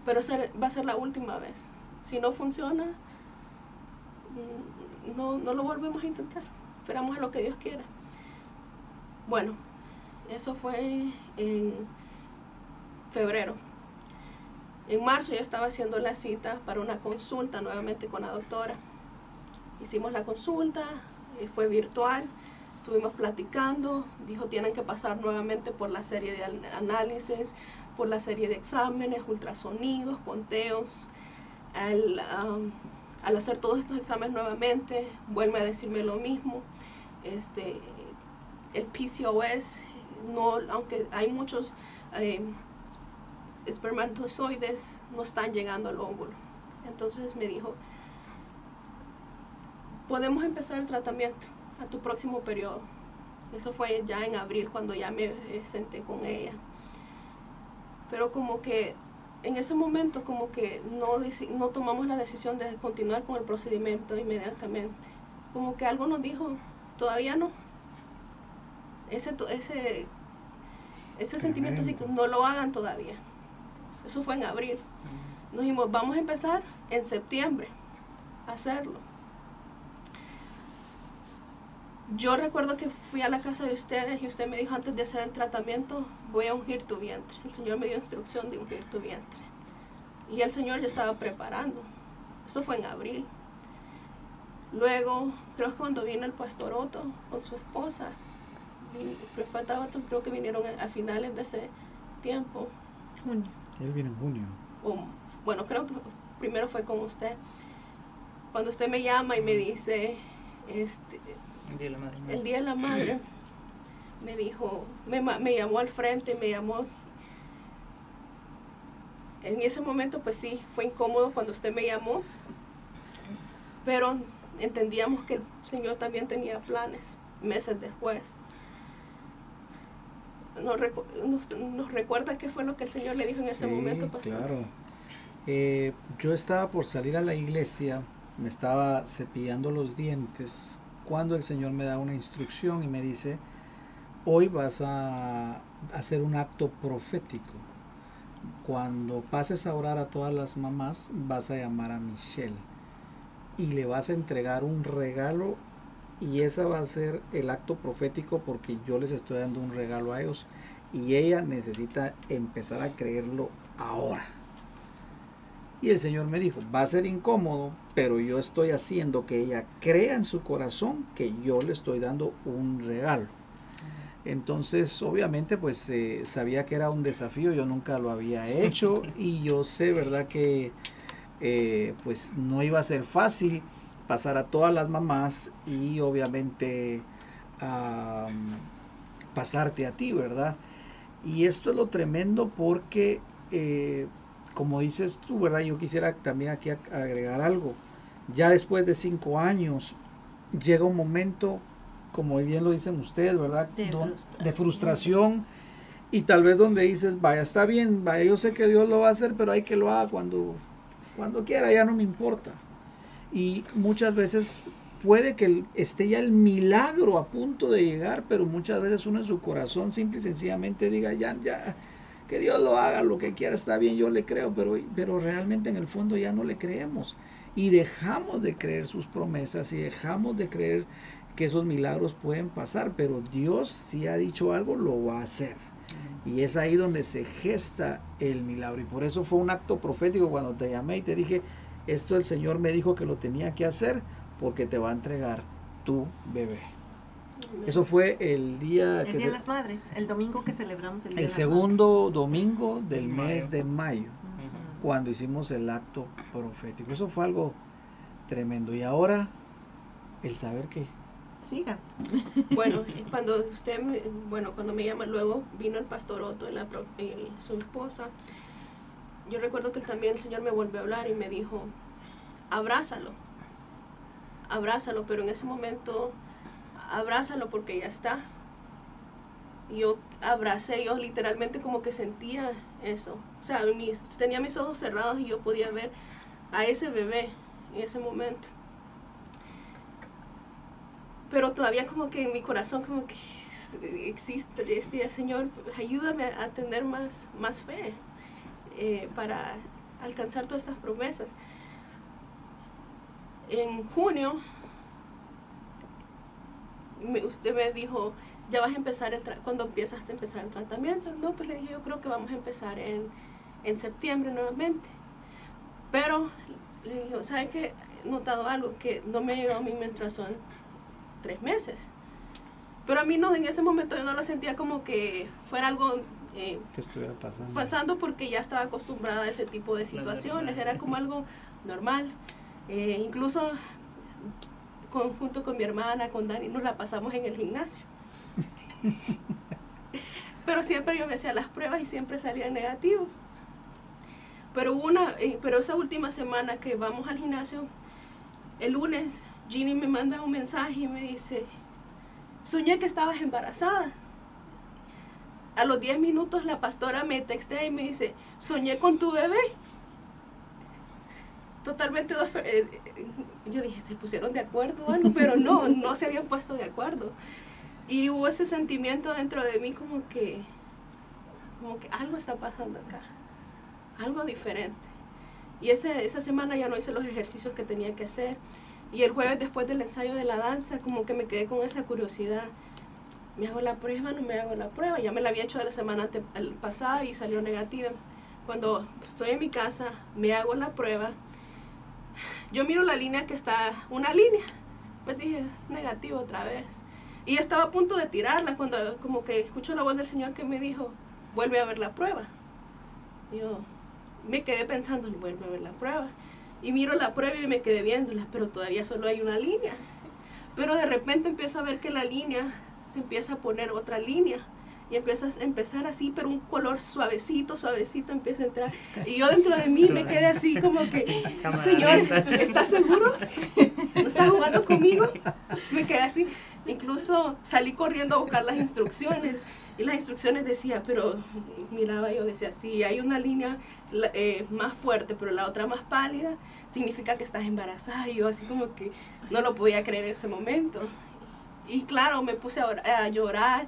Pero va a ser la última vez. Si no funciona, mm, no, no lo volvemos a intentar. Esperamos a lo que Dios quiera. Bueno, eso fue en febrero. En marzo yo estaba haciendo la cita para una consulta nuevamente con la doctora. Hicimos la consulta, eh, fue virtual, estuvimos platicando, dijo tienen que pasar nuevamente por la serie de análisis, por la serie de exámenes, ultrasonidos, conteos. Al, al hacer todos estos exámenes nuevamente, vuelve a decirme lo mismo. Este, el PCOS, no, aunque hay muchos eh, espermatozoides, no están llegando al óvulo. Entonces me dijo, podemos empezar el tratamiento a tu próximo periodo. Eso fue ya en abril cuando ya me eh, senté con ella. Pero como que en ese momento como que no, no tomamos la decisión de continuar con el procedimiento inmediatamente. Como que algo nos dijo, todavía no ese, ese, ese sentimiento así que no lo hagan todavía. Eso fue en abril. nos dijimos, vamos a empezar en septiembre a hacerlo. Yo recuerdo que fui a la casa de ustedes y usted me dijo antes de hacer el tratamiento, voy a ungir tu vientre. El Señor me dio instrucción de ungir tu vientre. Y el Señor ya estaba preparando. Eso fue en abril. Luego, creo que cuando vino el pastor Otto con su esposa, faltaba, creo que vinieron a finales de ese tiempo. Junio. Él vino en junio. bueno, creo que primero fue con usted. Cuando usted me llama y me dice, este, el día de la madre, el día de la madre me dijo, me, me llamó al frente, me llamó. En ese momento, pues sí, fue incómodo cuando usted me llamó, pero entendíamos que el Señor también tenía planes meses después. Nos, recuerda qué fue lo que el Señor le dijo en ese momento, pastor. Claro. Eh, yo estaba por salir a la iglesia, me estaba cepillando los dientes cuando el Señor me da una instrucción y me dice, hoy vas a hacer un acto profético. Cuando pases a orar a todas las mamás, vas a llamar a Michelle y le vas a entregar un regalo y ese va a ser el acto profético porque yo les estoy dando un regalo a ellos y ella necesita empezar a creerlo ahora. Y el Señor me dijo, va a ser incómodo, pero yo estoy haciendo que ella crea en su corazón que yo le estoy dando un regalo. Entonces, obviamente, pues eh, sabía que era un desafío, yo nunca lo había hecho y yo sé, ¿verdad? Que eh, pues no iba a ser fácil pasar a todas las mamás y obviamente pasarte a ti, ¿verdad? Y esto es lo tremendo porque, eh, como dices tú, ¿verdad? Yo quisiera también aquí agregar algo. Ya después de cinco años, llega un momento, como bien lo dicen ustedes, ¿verdad? De, frustración. de frustración. Y tal vez donde dices, vaya, está bien, vaya, yo sé que Dios lo va a hacer, pero hay que lo haga cuando, cuando quiera, ya no me importa. Y muchas veces puede que esté ya el milagro a punto de llegar, pero muchas veces uno en su corazón simple y sencillamente diga, ya, ya, que Dios lo haga, lo que quiera está bien, yo le creo, pero, pero realmente en el fondo ya no le creemos. Y dejamos de creer sus promesas y dejamos de creer que esos milagros pueden pasar, pero Dios si ha dicho algo, lo va a hacer. Y es ahí donde se gesta el milagro. Y por eso fue un acto profético cuando te llamé y te dije, esto el Señor me dijo que lo tenía que hacer porque te va a entregar tu bebé. Eso fue el día... El Día de las Madres, el domingo que celebramos el Día El segundo domingo del mes de mayo, cuando hicimos el acto profético. Eso fue algo tremendo. Y ahora, el saber que... Siga. Bueno, cuando usted, me, bueno, cuando me llama luego, vino el pastor Otto, la, su esposa, yo recuerdo que también el Señor me volvió a hablar y me dijo, abrázalo, abrázalo, pero en ese momento, abrázalo porque ya está. Yo abracé, yo literalmente como que sentía eso. O sea, tenía mis ojos cerrados y yo podía ver a ese bebé en ese momento. Pero todavía como que en mi corazón como que existe, decía, Señor, ayúdame a tener más, más fe. Eh, para alcanzar todas estas promesas. En junio, usted me dijo, ya vas a empezar el cuando empiezas a empezar el tratamiento. No, pues le dije, yo creo que vamos a empezar en, en septiembre nuevamente. Pero le dije, ¿sabe qué? He notado algo, que no me ha llegado mi menstruación tres meses. Pero a mí no, en ese momento yo no lo sentía como que fuera algo eh, estuviera pasando. Pasando porque ya estaba acostumbrada a ese tipo de situaciones, era como algo normal. Eh, incluso junto con mi hermana, con Dani, nos la pasamos en el gimnasio. pero siempre yo me hacía las pruebas y siempre salían negativos. Pero, una, eh, pero esa última semana que vamos al gimnasio, el lunes, Ginny me manda un mensaje y me dice, soñé que estabas embarazada a los 10 minutos la pastora me textea y me dice, soñé con tu bebé. Totalmente, eh, yo dije, se pusieron de acuerdo o algo, pero no, no se habían puesto de acuerdo. Y hubo ese sentimiento dentro de mí como que, como que algo está pasando acá, algo diferente. Y ese, esa semana ya no hice los ejercicios que tenía que hacer. Y el jueves después del ensayo de la danza, como que me quedé con esa curiosidad. ¿Me hago la prueba? ¿No me hago la prueba? Ya me la había hecho la semana pasada y salió negativa. Cuando estoy en mi casa, me hago la prueba. Yo miro la línea que está, una línea. Me dije, es negativo otra vez. Y estaba a punto de tirarla cuando como que escucho la voz del Señor que me dijo, vuelve a ver la prueba. yo me quedé pensando, vuelve a ver la prueba. Y miro la prueba y me quedé viéndola, pero todavía solo hay una línea. Pero de repente empiezo a ver que la línea se empieza a poner otra línea. Y empiezas a empezar así, pero un color suavecito, suavecito empieza a entrar. Y yo dentro de mí me quedé así como que, Señor, ¿estás seguro? ¿No estás jugando conmigo? Me quedé así. Incluso salí corriendo a buscar las instrucciones. Y las instrucciones decía, pero miraba yo, decía, si hay una línea eh, más fuerte, pero la otra más pálida, significa que estás embarazada. Y yo así como que no lo podía creer en ese momento. Y claro, me puse a, llorar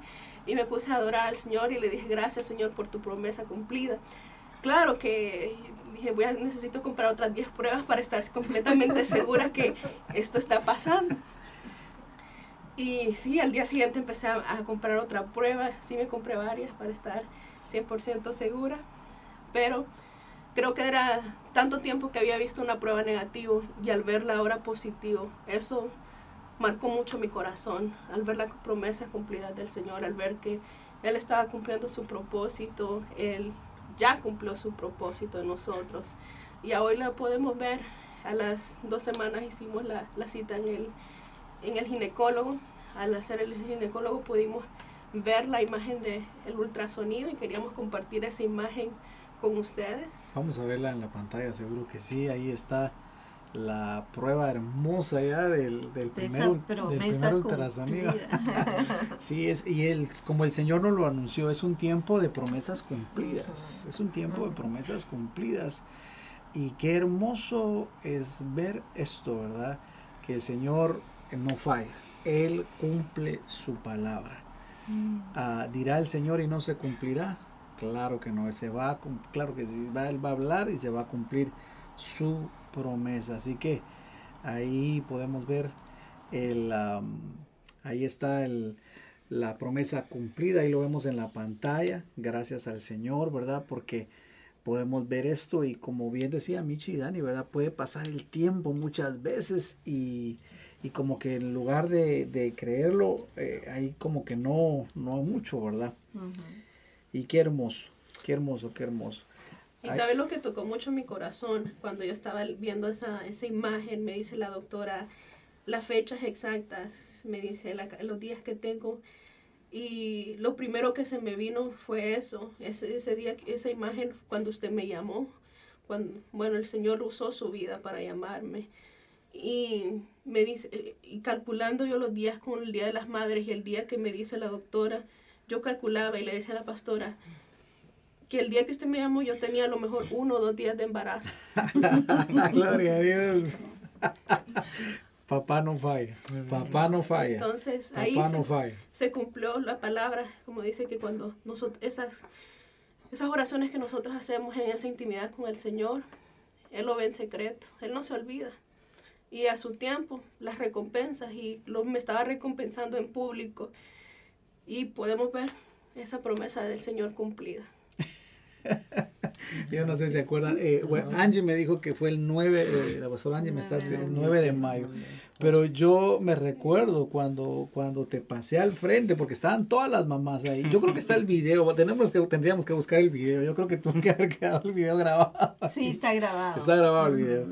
y me puse a adorar al Señor y le dije, gracias Señor por tu promesa cumplida. Claro que dije, voy a, necesito comprar otras 10 pruebas para estar completamente segura que esto está pasando. Y sí, al día siguiente empecé a, a, comprar otra prueba, sí me compré varias para estar 100% segura, pero creo que era tanto tiempo que había visto una prueba negativa y al verla ahora positivo, eso marcó mucho mi corazón al ver las promesas cumplidas del Señor, al ver que Él estaba cumpliendo su propósito, Él ya cumplió su propósito en nosotros. Y hoy la podemos ver, a las dos semanas hicimos la, la cita en el, en el ginecólogo. Al hacer el ginecólogo pudimos ver la imagen del el ultrasonido y queríamos compartir esa imagen con ustedes. Vamos a verla en la pantalla, seguro que sí, ahí está la prueba hermosa ya del, del primer, del ultrasonido. sí, es, y el, como el Señor nos lo anunció, es un tiempo de promesas cumplidas, es un tiempo de promesas cumplidas. Y qué hermoso es ver esto, ¿verdad? Que el Señor no falla, Él cumple su palabra. Mm. Ah, dirá el Señor y no se cumplirá. Claro que no, se va, claro que sí, va, Él va a hablar y se va a cumplir su promesa. Así que ahí podemos ver el, ahí está el, la promesa cumplida, ahí lo vemos en la pantalla, gracias al Señor, ¿verdad? Porque podemos ver esto y como bien decía Michi y Dani, ¿verdad? Puede pasar el tiempo muchas veces y, y como que en lugar de, de creerlo, eh, ahí como que no, no mucho, ¿verdad? Y qué hermoso, qué hermoso, qué hermoso. Y sabe lo que tocó mucho mi corazón cuando yo estaba viendo esa, esa imagen, me dice la doctora las fechas exactas, me dice los días que tengo. Y lo primero que se me vino fue eso, ese, ese día, esa imagen cuando usted me llamó. Cuando, bueno, el Señor usó su vida para llamarme. Y me dice, y calculando yo los días con el Día de las Madres y el día que me dice la doctora, yo calculaba y le decía a la pastora, que el día que usted me llamó yo tenía a lo mejor uno o dos días de embarazo. Gloria a Dios. Papá no falla. Papá no falla. Entonces ahí se, cumplió la palabra, como dice que cuando nosotros esas esas oraciones que nosotros hacemos en esa intimidad con el Señor, él lo ve en secreto, él no se olvida. Y a su tiempo las recompensas y lo me estaba recompensando en público y podemos ver esa promesa del Señor cumplida. Yo no sé si se acuerdan. Eh, Angie me dijo que fue el 9, eh, la pastora Angie me está escribiendo, el 9 de mayo. Pero yo me recuerdo cuando, cuando te pasé al frente, porque estaban todas las mamás ahí. Yo creo que está el video, tenemos que, tendríamos que buscar el video. Yo creo que tuvo que haber quedado el video grabado. Sí, está grabado. Está grabado el video.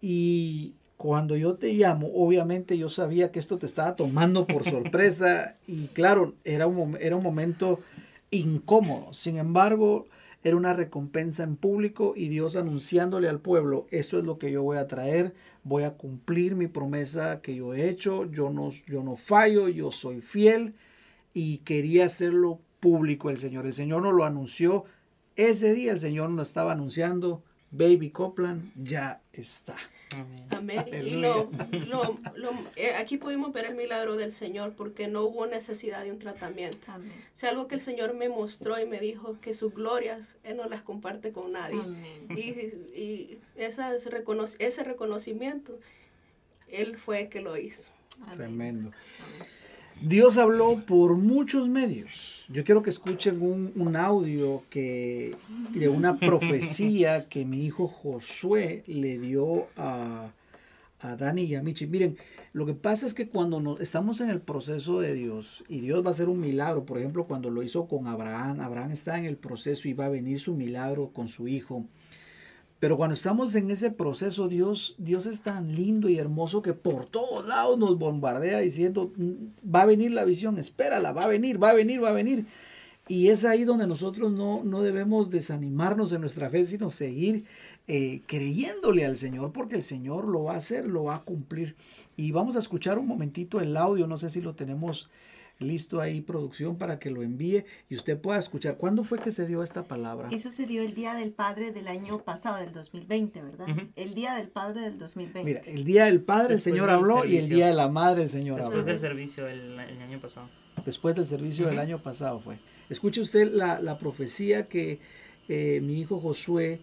Y cuando yo te llamo, obviamente yo sabía que esto te estaba tomando por sorpresa. y claro, era un, era un momento incómodo. Sin embargo, era una recompensa en público y Dios anunciándole al pueblo, esto es lo que yo voy a traer, voy a cumplir mi promesa que yo he hecho, yo no, yo no fallo, yo soy fiel y quería hacerlo público el Señor. El Señor nos lo anunció ese día, el Señor nos estaba anunciando, Baby Copland ya está. Amén. Y lo, lo, lo, eh, aquí pudimos ver el milagro del Señor porque no hubo necesidad de un tratamiento. Amén. O sea, algo que el Señor me mostró y me dijo que sus glorias Él no las comparte con nadie. Amén. Y, y esas recono ese reconocimiento, Él fue el que lo hizo. Tremendo. Dios habló por muchos medios. Yo quiero que escuchen un, un, audio que, de una profecía que mi hijo Josué le dio a, a Dani y a Michi. Miren, lo que pasa es que cuando nos, estamos en el proceso de Dios y Dios va a hacer un milagro, por ejemplo, cuando lo hizo con Abraham, Abraham está en el proceso y va a venir su milagro con su hijo. Pero cuando estamos en ese proceso, Dios, Dios es tan lindo y hermoso que por todos lados nos bombardea diciendo, va a venir la visión, espérala, va a venir, va a venir, va a venir. Y es ahí donde nosotros no, no debemos desanimarnos en nuestra fe, sino seguir eh, creyéndole al Señor, porque el Señor lo va a hacer, lo va a cumplir. Y vamos a escuchar un momentito el audio, no sé si lo tenemos listo ahí producción para que lo envíe y usted pueda escuchar. ¿Cuándo fue que se dio esta palabra? Eso se dio el Día del Padre del año pasado, del 2020, ¿verdad? Uh -huh. El Día del Padre del 2020. Mira, el Día del Padre Después el Señor habló servicio. y el Día de la Madre el Señor Después habló. del servicio el, el, año pasado. Después del servicio uh -huh. del año pasado fue. Escuche usted la, la profecía que eh, mi hijo Josué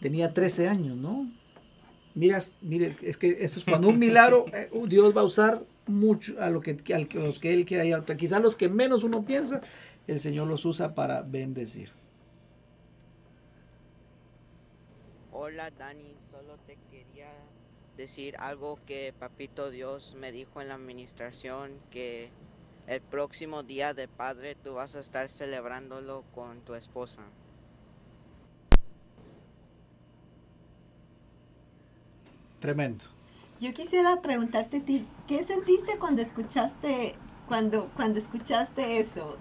tenía 13 años, ¿no? Mira, mire, es que eso es cuando un milagro eh, Dios va a usar mucho a lo que, a los que él quiera ir. Quizás los que menos uno piensa, el Señor los usa para bendecir. Hola Dani, solo te quería decir algo que Papito Dios me dijo en la administración, que el próximo día de Padre tú vas a estar celebrándolo con tu esposa. Tremendo. Yo quisiera preguntarte a ti, ¿qué sentiste cuando escuchaste cuando cuando escuchaste eso?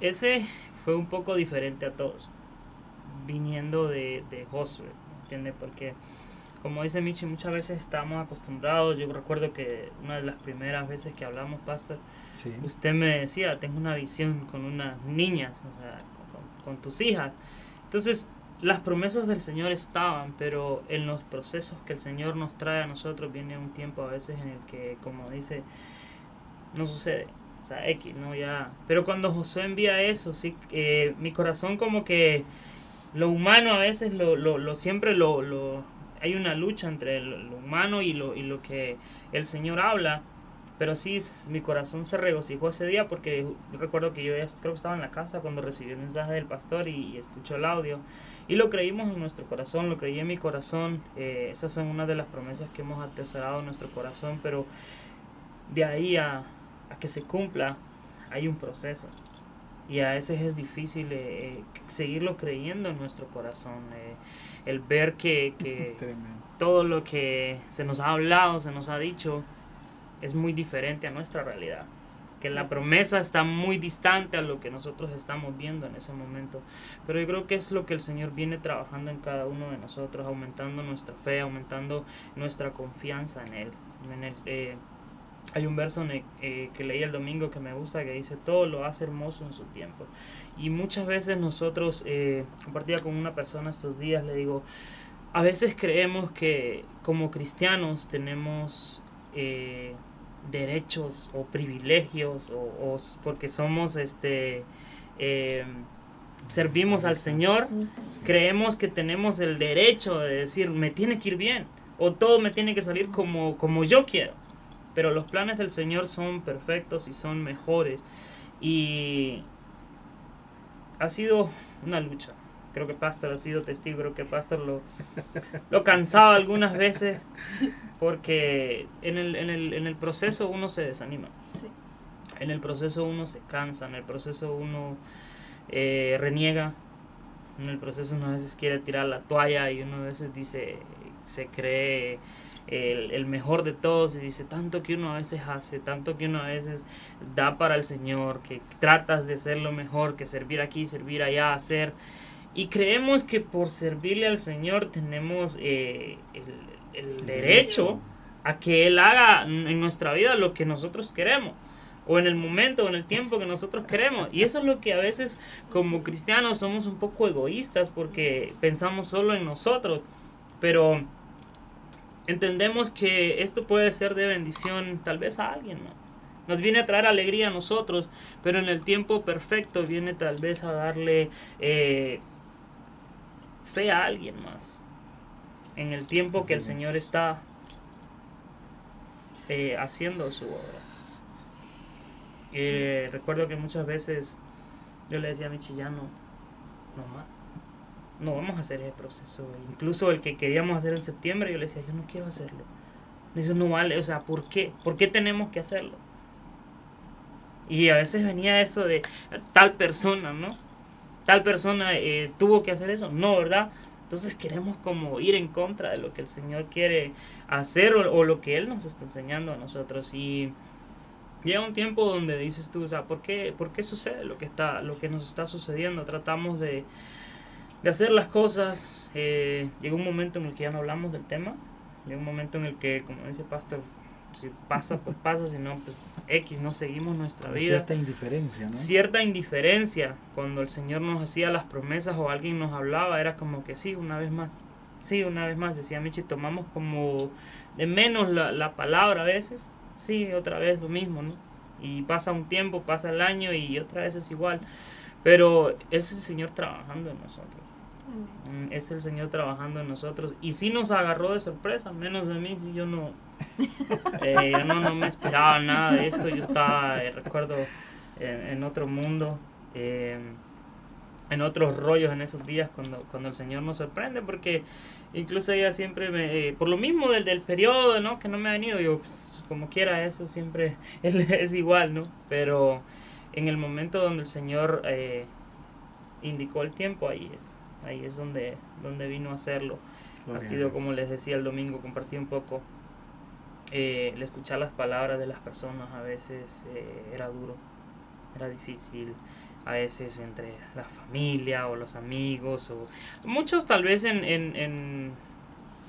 Ese fue un poco diferente a todos, viniendo de, de Josué, ¿entiendes? Porque como dice Michi, muchas veces estamos acostumbrados, yo recuerdo que una de las primeras veces que hablamos, Pastor, sí. usted me decía, tengo una visión con unas niñas, o sea, con, con tus hijas. Entonces, las promesas del Señor estaban, pero en los procesos que el Señor nos trae a nosotros viene un tiempo a veces en el que, como dice, no sucede. O sea, X, ¿no? Ya. Pero cuando Josué envía eso, sí, eh, mi corazón como que lo humano a veces lo, lo, lo siempre lo, lo, hay una lucha entre lo, humano y lo, y lo que el Señor habla. Pero sí, mi corazón se regocijó ese día porque recuerdo que yo ya creo que estaba en la casa cuando recibí el mensaje del pastor y, y escuchó el audio. Y lo creímos en nuestro corazón, lo creí en mi corazón. Eh, esas son una de las promesas que hemos atesorado en nuestro corazón, pero de ahí a, a que se cumpla hay un proceso. Y a veces es difícil eh, seguirlo creyendo en nuestro corazón. Eh, el ver que, que todo lo que se nos ha hablado, se nos ha dicho, es muy diferente a nuestra realidad que la promesa está muy distante a lo que nosotros estamos viendo en ese momento. Pero yo creo que es lo que el Señor viene trabajando en cada uno de nosotros, aumentando nuestra fe, aumentando nuestra confianza en Él. En el, eh, hay un verso el, eh, que leí el domingo que me gusta que dice, todo lo hace hermoso en su tiempo. Y muchas veces nosotros, eh, compartía con una persona estos días, le digo, a veces creemos que como cristianos tenemos... Eh, derechos o privilegios o, o porque somos este eh, servimos al Señor creemos que tenemos el derecho de decir me tiene que ir bien o todo me tiene que salir como como yo quiero pero los planes del Señor son perfectos y son mejores. Y ha sido una lucha creo que Pastor ha sido testigo, creo que Pastor lo, lo cansaba algunas veces porque en el, en, el, en el proceso uno se desanima. Sí. En el proceso uno se cansa, en el proceso uno eh, reniega, en el proceso uno a veces quiere tirar la toalla y uno a veces dice, se cree el, el, mejor de todos y dice tanto que uno a veces hace, tanto que uno a veces da para el Señor, que tratas de ser lo mejor, que servir aquí, servir allá, hacer. Y creemos que por servirle al Señor tenemos eh, el, el, derecho a que Él haga en nuestra vida lo que nosotros queremos. o en el momento o en el tiempo que nosotros queremos. Y eso es lo que a veces como cristianos somos un poco egoístas porque pensamos solo en nosotros, pero entendemos que esto puede ser de bendición tal vez a alguien, ¿no? Nos viene a traer alegría a nosotros, pero en el tiempo perfecto viene tal vez a darle eh, fe a alguien más. En el tiempo que el. Señor está eh, haciendo su obra. Eh, recuerdo que muchas veces yo le decía a mi chillano, no más. No vamos a hacer ese proceso. Incluso el que queríamos hacer en septiembre, yo le decía, yo no quiero hacerlo. Eso no vale. O sea, ¿por qué? ¿Por qué tenemos que hacerlo? Y a veces venía eso de tal persona, ¿no? Tal persona eh, tuvo que hacer eso. No, ¿verdad? Entonces queremos como ir en contra de lo que el Señor quiere hacer o, lo que Él nos está enseñando a nosotros. Y llega un tiempo donde dices tú, o sea, ¿por qué, por qué sucede lo que, está, lo que nos está sucediendo? Tratamos de, de hacer las cosas. Eh, llega un momento en el que ya no hablamos del tema. Llega un momento en el que, como dice Pastor, si pasa, pues pasa, si no, pues X, no seguimos nuestra Con vida Cierta indiferencia, ¿no? cierta indiferencia cuando el Señor nos hacía las promesas o alguien nos hablaba, era como que sí, una vez más, sí, una vez más, decía Michi, tomamos como de menos la, la palabra a veces, sí, otra vez lo mismo, ¿no? Y pasa un tiempo, pasa el año y otra vez es igual, pero es el Señor trabajando en nosotros. Mm, Es el Señor trabajando en nosotros. Y sí nos agarró de sorpresa, menos de mí, si yo no, eh, yo no, no me esperaba nada de esto. Yo estaba, eh, recuerdo, en, en otro mundo, eh, en otros rollos en esos días cuando, cuando el Señor nos sorprende, porque incluso ella siempre me, eh, por lo mismo del, del periodo, ¿no? Que no me ha venido, yo, pues, como quiera, eso siempre es igual, ¿no? Pero en el momento donde el Señor eh, indicó el tiempo, ahí es, ahí es donde, donde vino a hacerlo. Gloria ha sido, como les decía el domingo, compartí un poco, eh, el escuchar las palabras de las personas a veces eh, era duro, era difícil, a veces entre la familia o los amigos, o muchos tal vez en, en, en-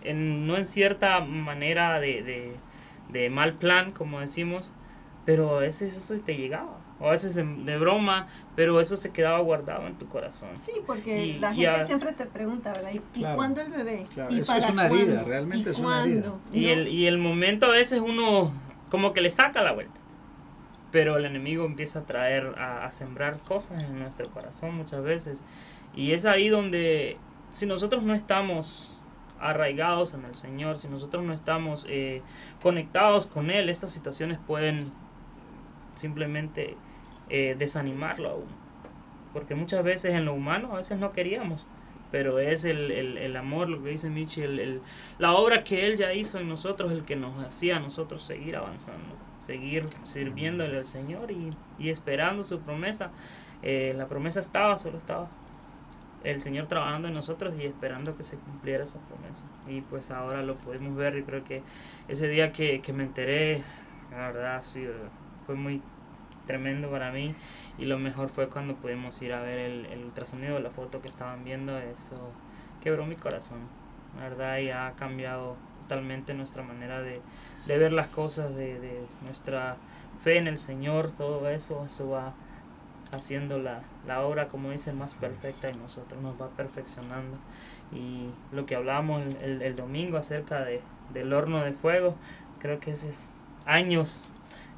en- no en cierta manera de, de, de mal plan, como decimos, pero a veces eso te llegaba, o a veces de broma, pero eso se quedaba guardado en tu corazón. Sí, porque Y- la gente a- siempre te pregunta, ¿verdad? ¿Y, y Claro. cuándo el bebé? Claro, ¿Y eso es para una herida, cuándo? realmente ¿Y es una herida. Y, ¿No? el, y el momento a veces uno como que le saca la vuelta. Pero el enemigo empieza a traer, a, a sembrar cosas en nuestro corazón muchas veces. Y es ahí donde, si nosotros no estamos arraigados en el Señor, si nosotros no estamos eh, conectados con Él, estas situaciones pueden simplemente eh, desanimarlo a uno. Porque muchas veces en lo humano a veces no queríamos. Pero es el, el, el amor, lo que dice Michi, la obra que Él ya hizo en nosotros, el que nos hacía a nosotros seguir avanzando, seguir sirviéndole al Señor y, y esperando su promesa. Eh, la promesa estaba, solo estaba el Señor trabajando en nosotros y esperando que se cumpliera esa promesa. Y pues ahora lo podemos ver y creo que ese día que, que me enteré, la verdad, sí, fue muy tremendo para mí y lo mejor fue cuando pudimos ir a ver el, el ultrasonido, la foto que estaban viendo, eso quebró mi corazón, la verdad y ha cambiado totalmente nuestra manera de, de ver las cosas, de, de nuestra fe en el Señor, todo eso, eso va haciendo la, la obra, como dice, más perfecta en nosotros, nos va perfeccionando. Y lo que hablábamos el, el- el domingo acerca de, del horno de fuego, creo que esos años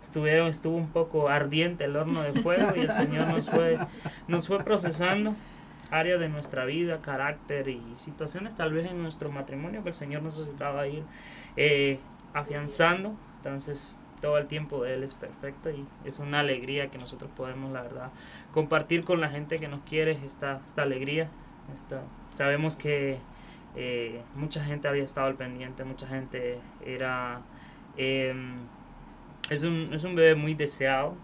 estuvieron, estuvo un poco ardiente el horno de fuego y el Señor nos fue, nos fue procesando áreas de nuestra vida, carácter y situaciones tal vez en nuestro matrimonio que el Señor nos necesitaba ir eh, afianzando. Entonces todo el tiempo de Él es perfecto y es una alegría que nosotros podemos, la verdad, compartir con la gente que nos quiere esta, esta alegría. Esta, sabemos que eh, mucha gente había estado al pendiente, mucha gente era... em, es, un, es un bebé muy deseado.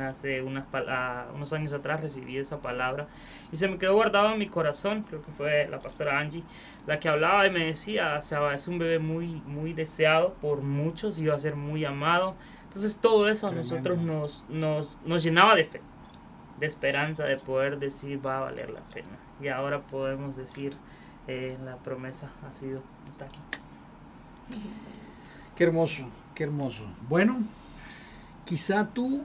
Hace unas, ah, unos años atrás recibí esa palabra y se me quedó guardado en mi corazón. Creo que fue la pastora Angie la que hablaba y me decía, o sea, es un bebé muy, muy deseado por muchos y va a ser muy amado. Entonces todo eso a nosotros nos, nos, nos llenaba de fe, de esperanza, de poder decir va a valer la pena. Y ahora podemos decir, eh, la promesa ha sido, está aquí. Qué hermoso, qué hermoso. Bueno, quizá tú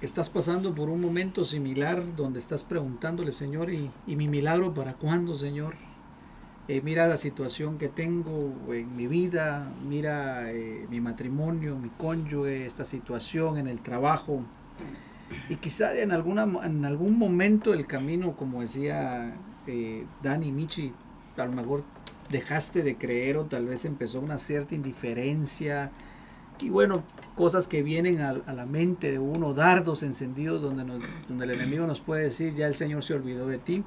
estás pasando por un momento similar donde estás preguntándole, Señor, ¿y, mi milagro para cuándo, Señor? Eh, mira la situación que tengo en mi vida, mira eh, mi matrimonio, mi cónyuge, esta situación en el trabajo. Y quizá en, alguna, en algún momento el camino, como decía eh, Dani Michi, a lo mejor dejaste de creer o tal vez empezó una cierta indiferencia. Y bueno, cosas que vienen a, la mente de uno, dardos encendidos donde, nos, donde el enemigo nos puede decir, ya el Señor se olvidó de ti.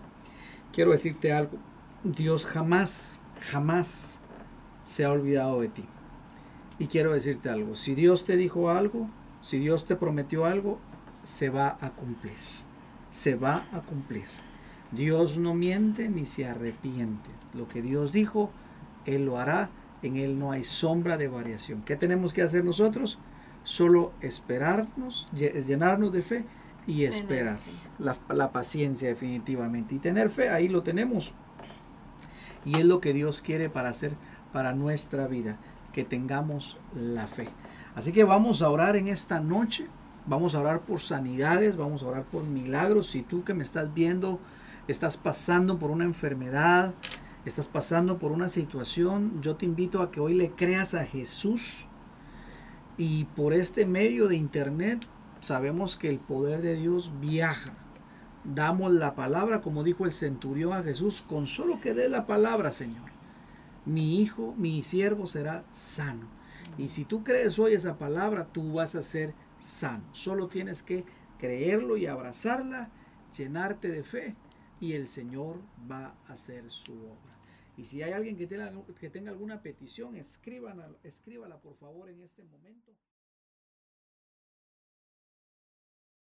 Quiero decirte algo, Dios jamás, jamás se ha olvidado de ti. Y quiero decirte algo, si Dios te dijo algo, si Dios te prometió algo, se va a cumplir. Se va a cumplir. Dios no miente ni se arrepiente. Lo que Dios dijo, Él lo hará. En Él no hay sombra de variación. ¿Qué tenemos que hacer nosotros? Solo esperarnos, llenarnos de fe y esperar. La, la paciencia definitivamente. Y tener fe, ahí lo tenemos. Y es lo que Dios quiere para hacer para nuestra vida, que tengamos la fe. Así que vamos a orar en esta noche, vamos a orar por sanidades, vamos a orar por milagros. Si tú que me estás viendo estás pasando por una enfermedad, estás pasando por una situación, yo te invito a que hoy le creas a Jesús. Y por este medio de internet sabemos que el poder de Dios viaja damos la palabra, como dijo el centurión a Jesús, con solo que dé la palabra, Señor. Mi hijo, mi siervo será sano. Y si tú crees hoy esa palabra, tú vas a ser sano. Solo tienes que creerlo y abrazarla, llenarte de fe y el Señor va a hacer su obra. Y si hay alguien que tenga, que tenga alguna petición, escríbala, escríbala por favor en este momento.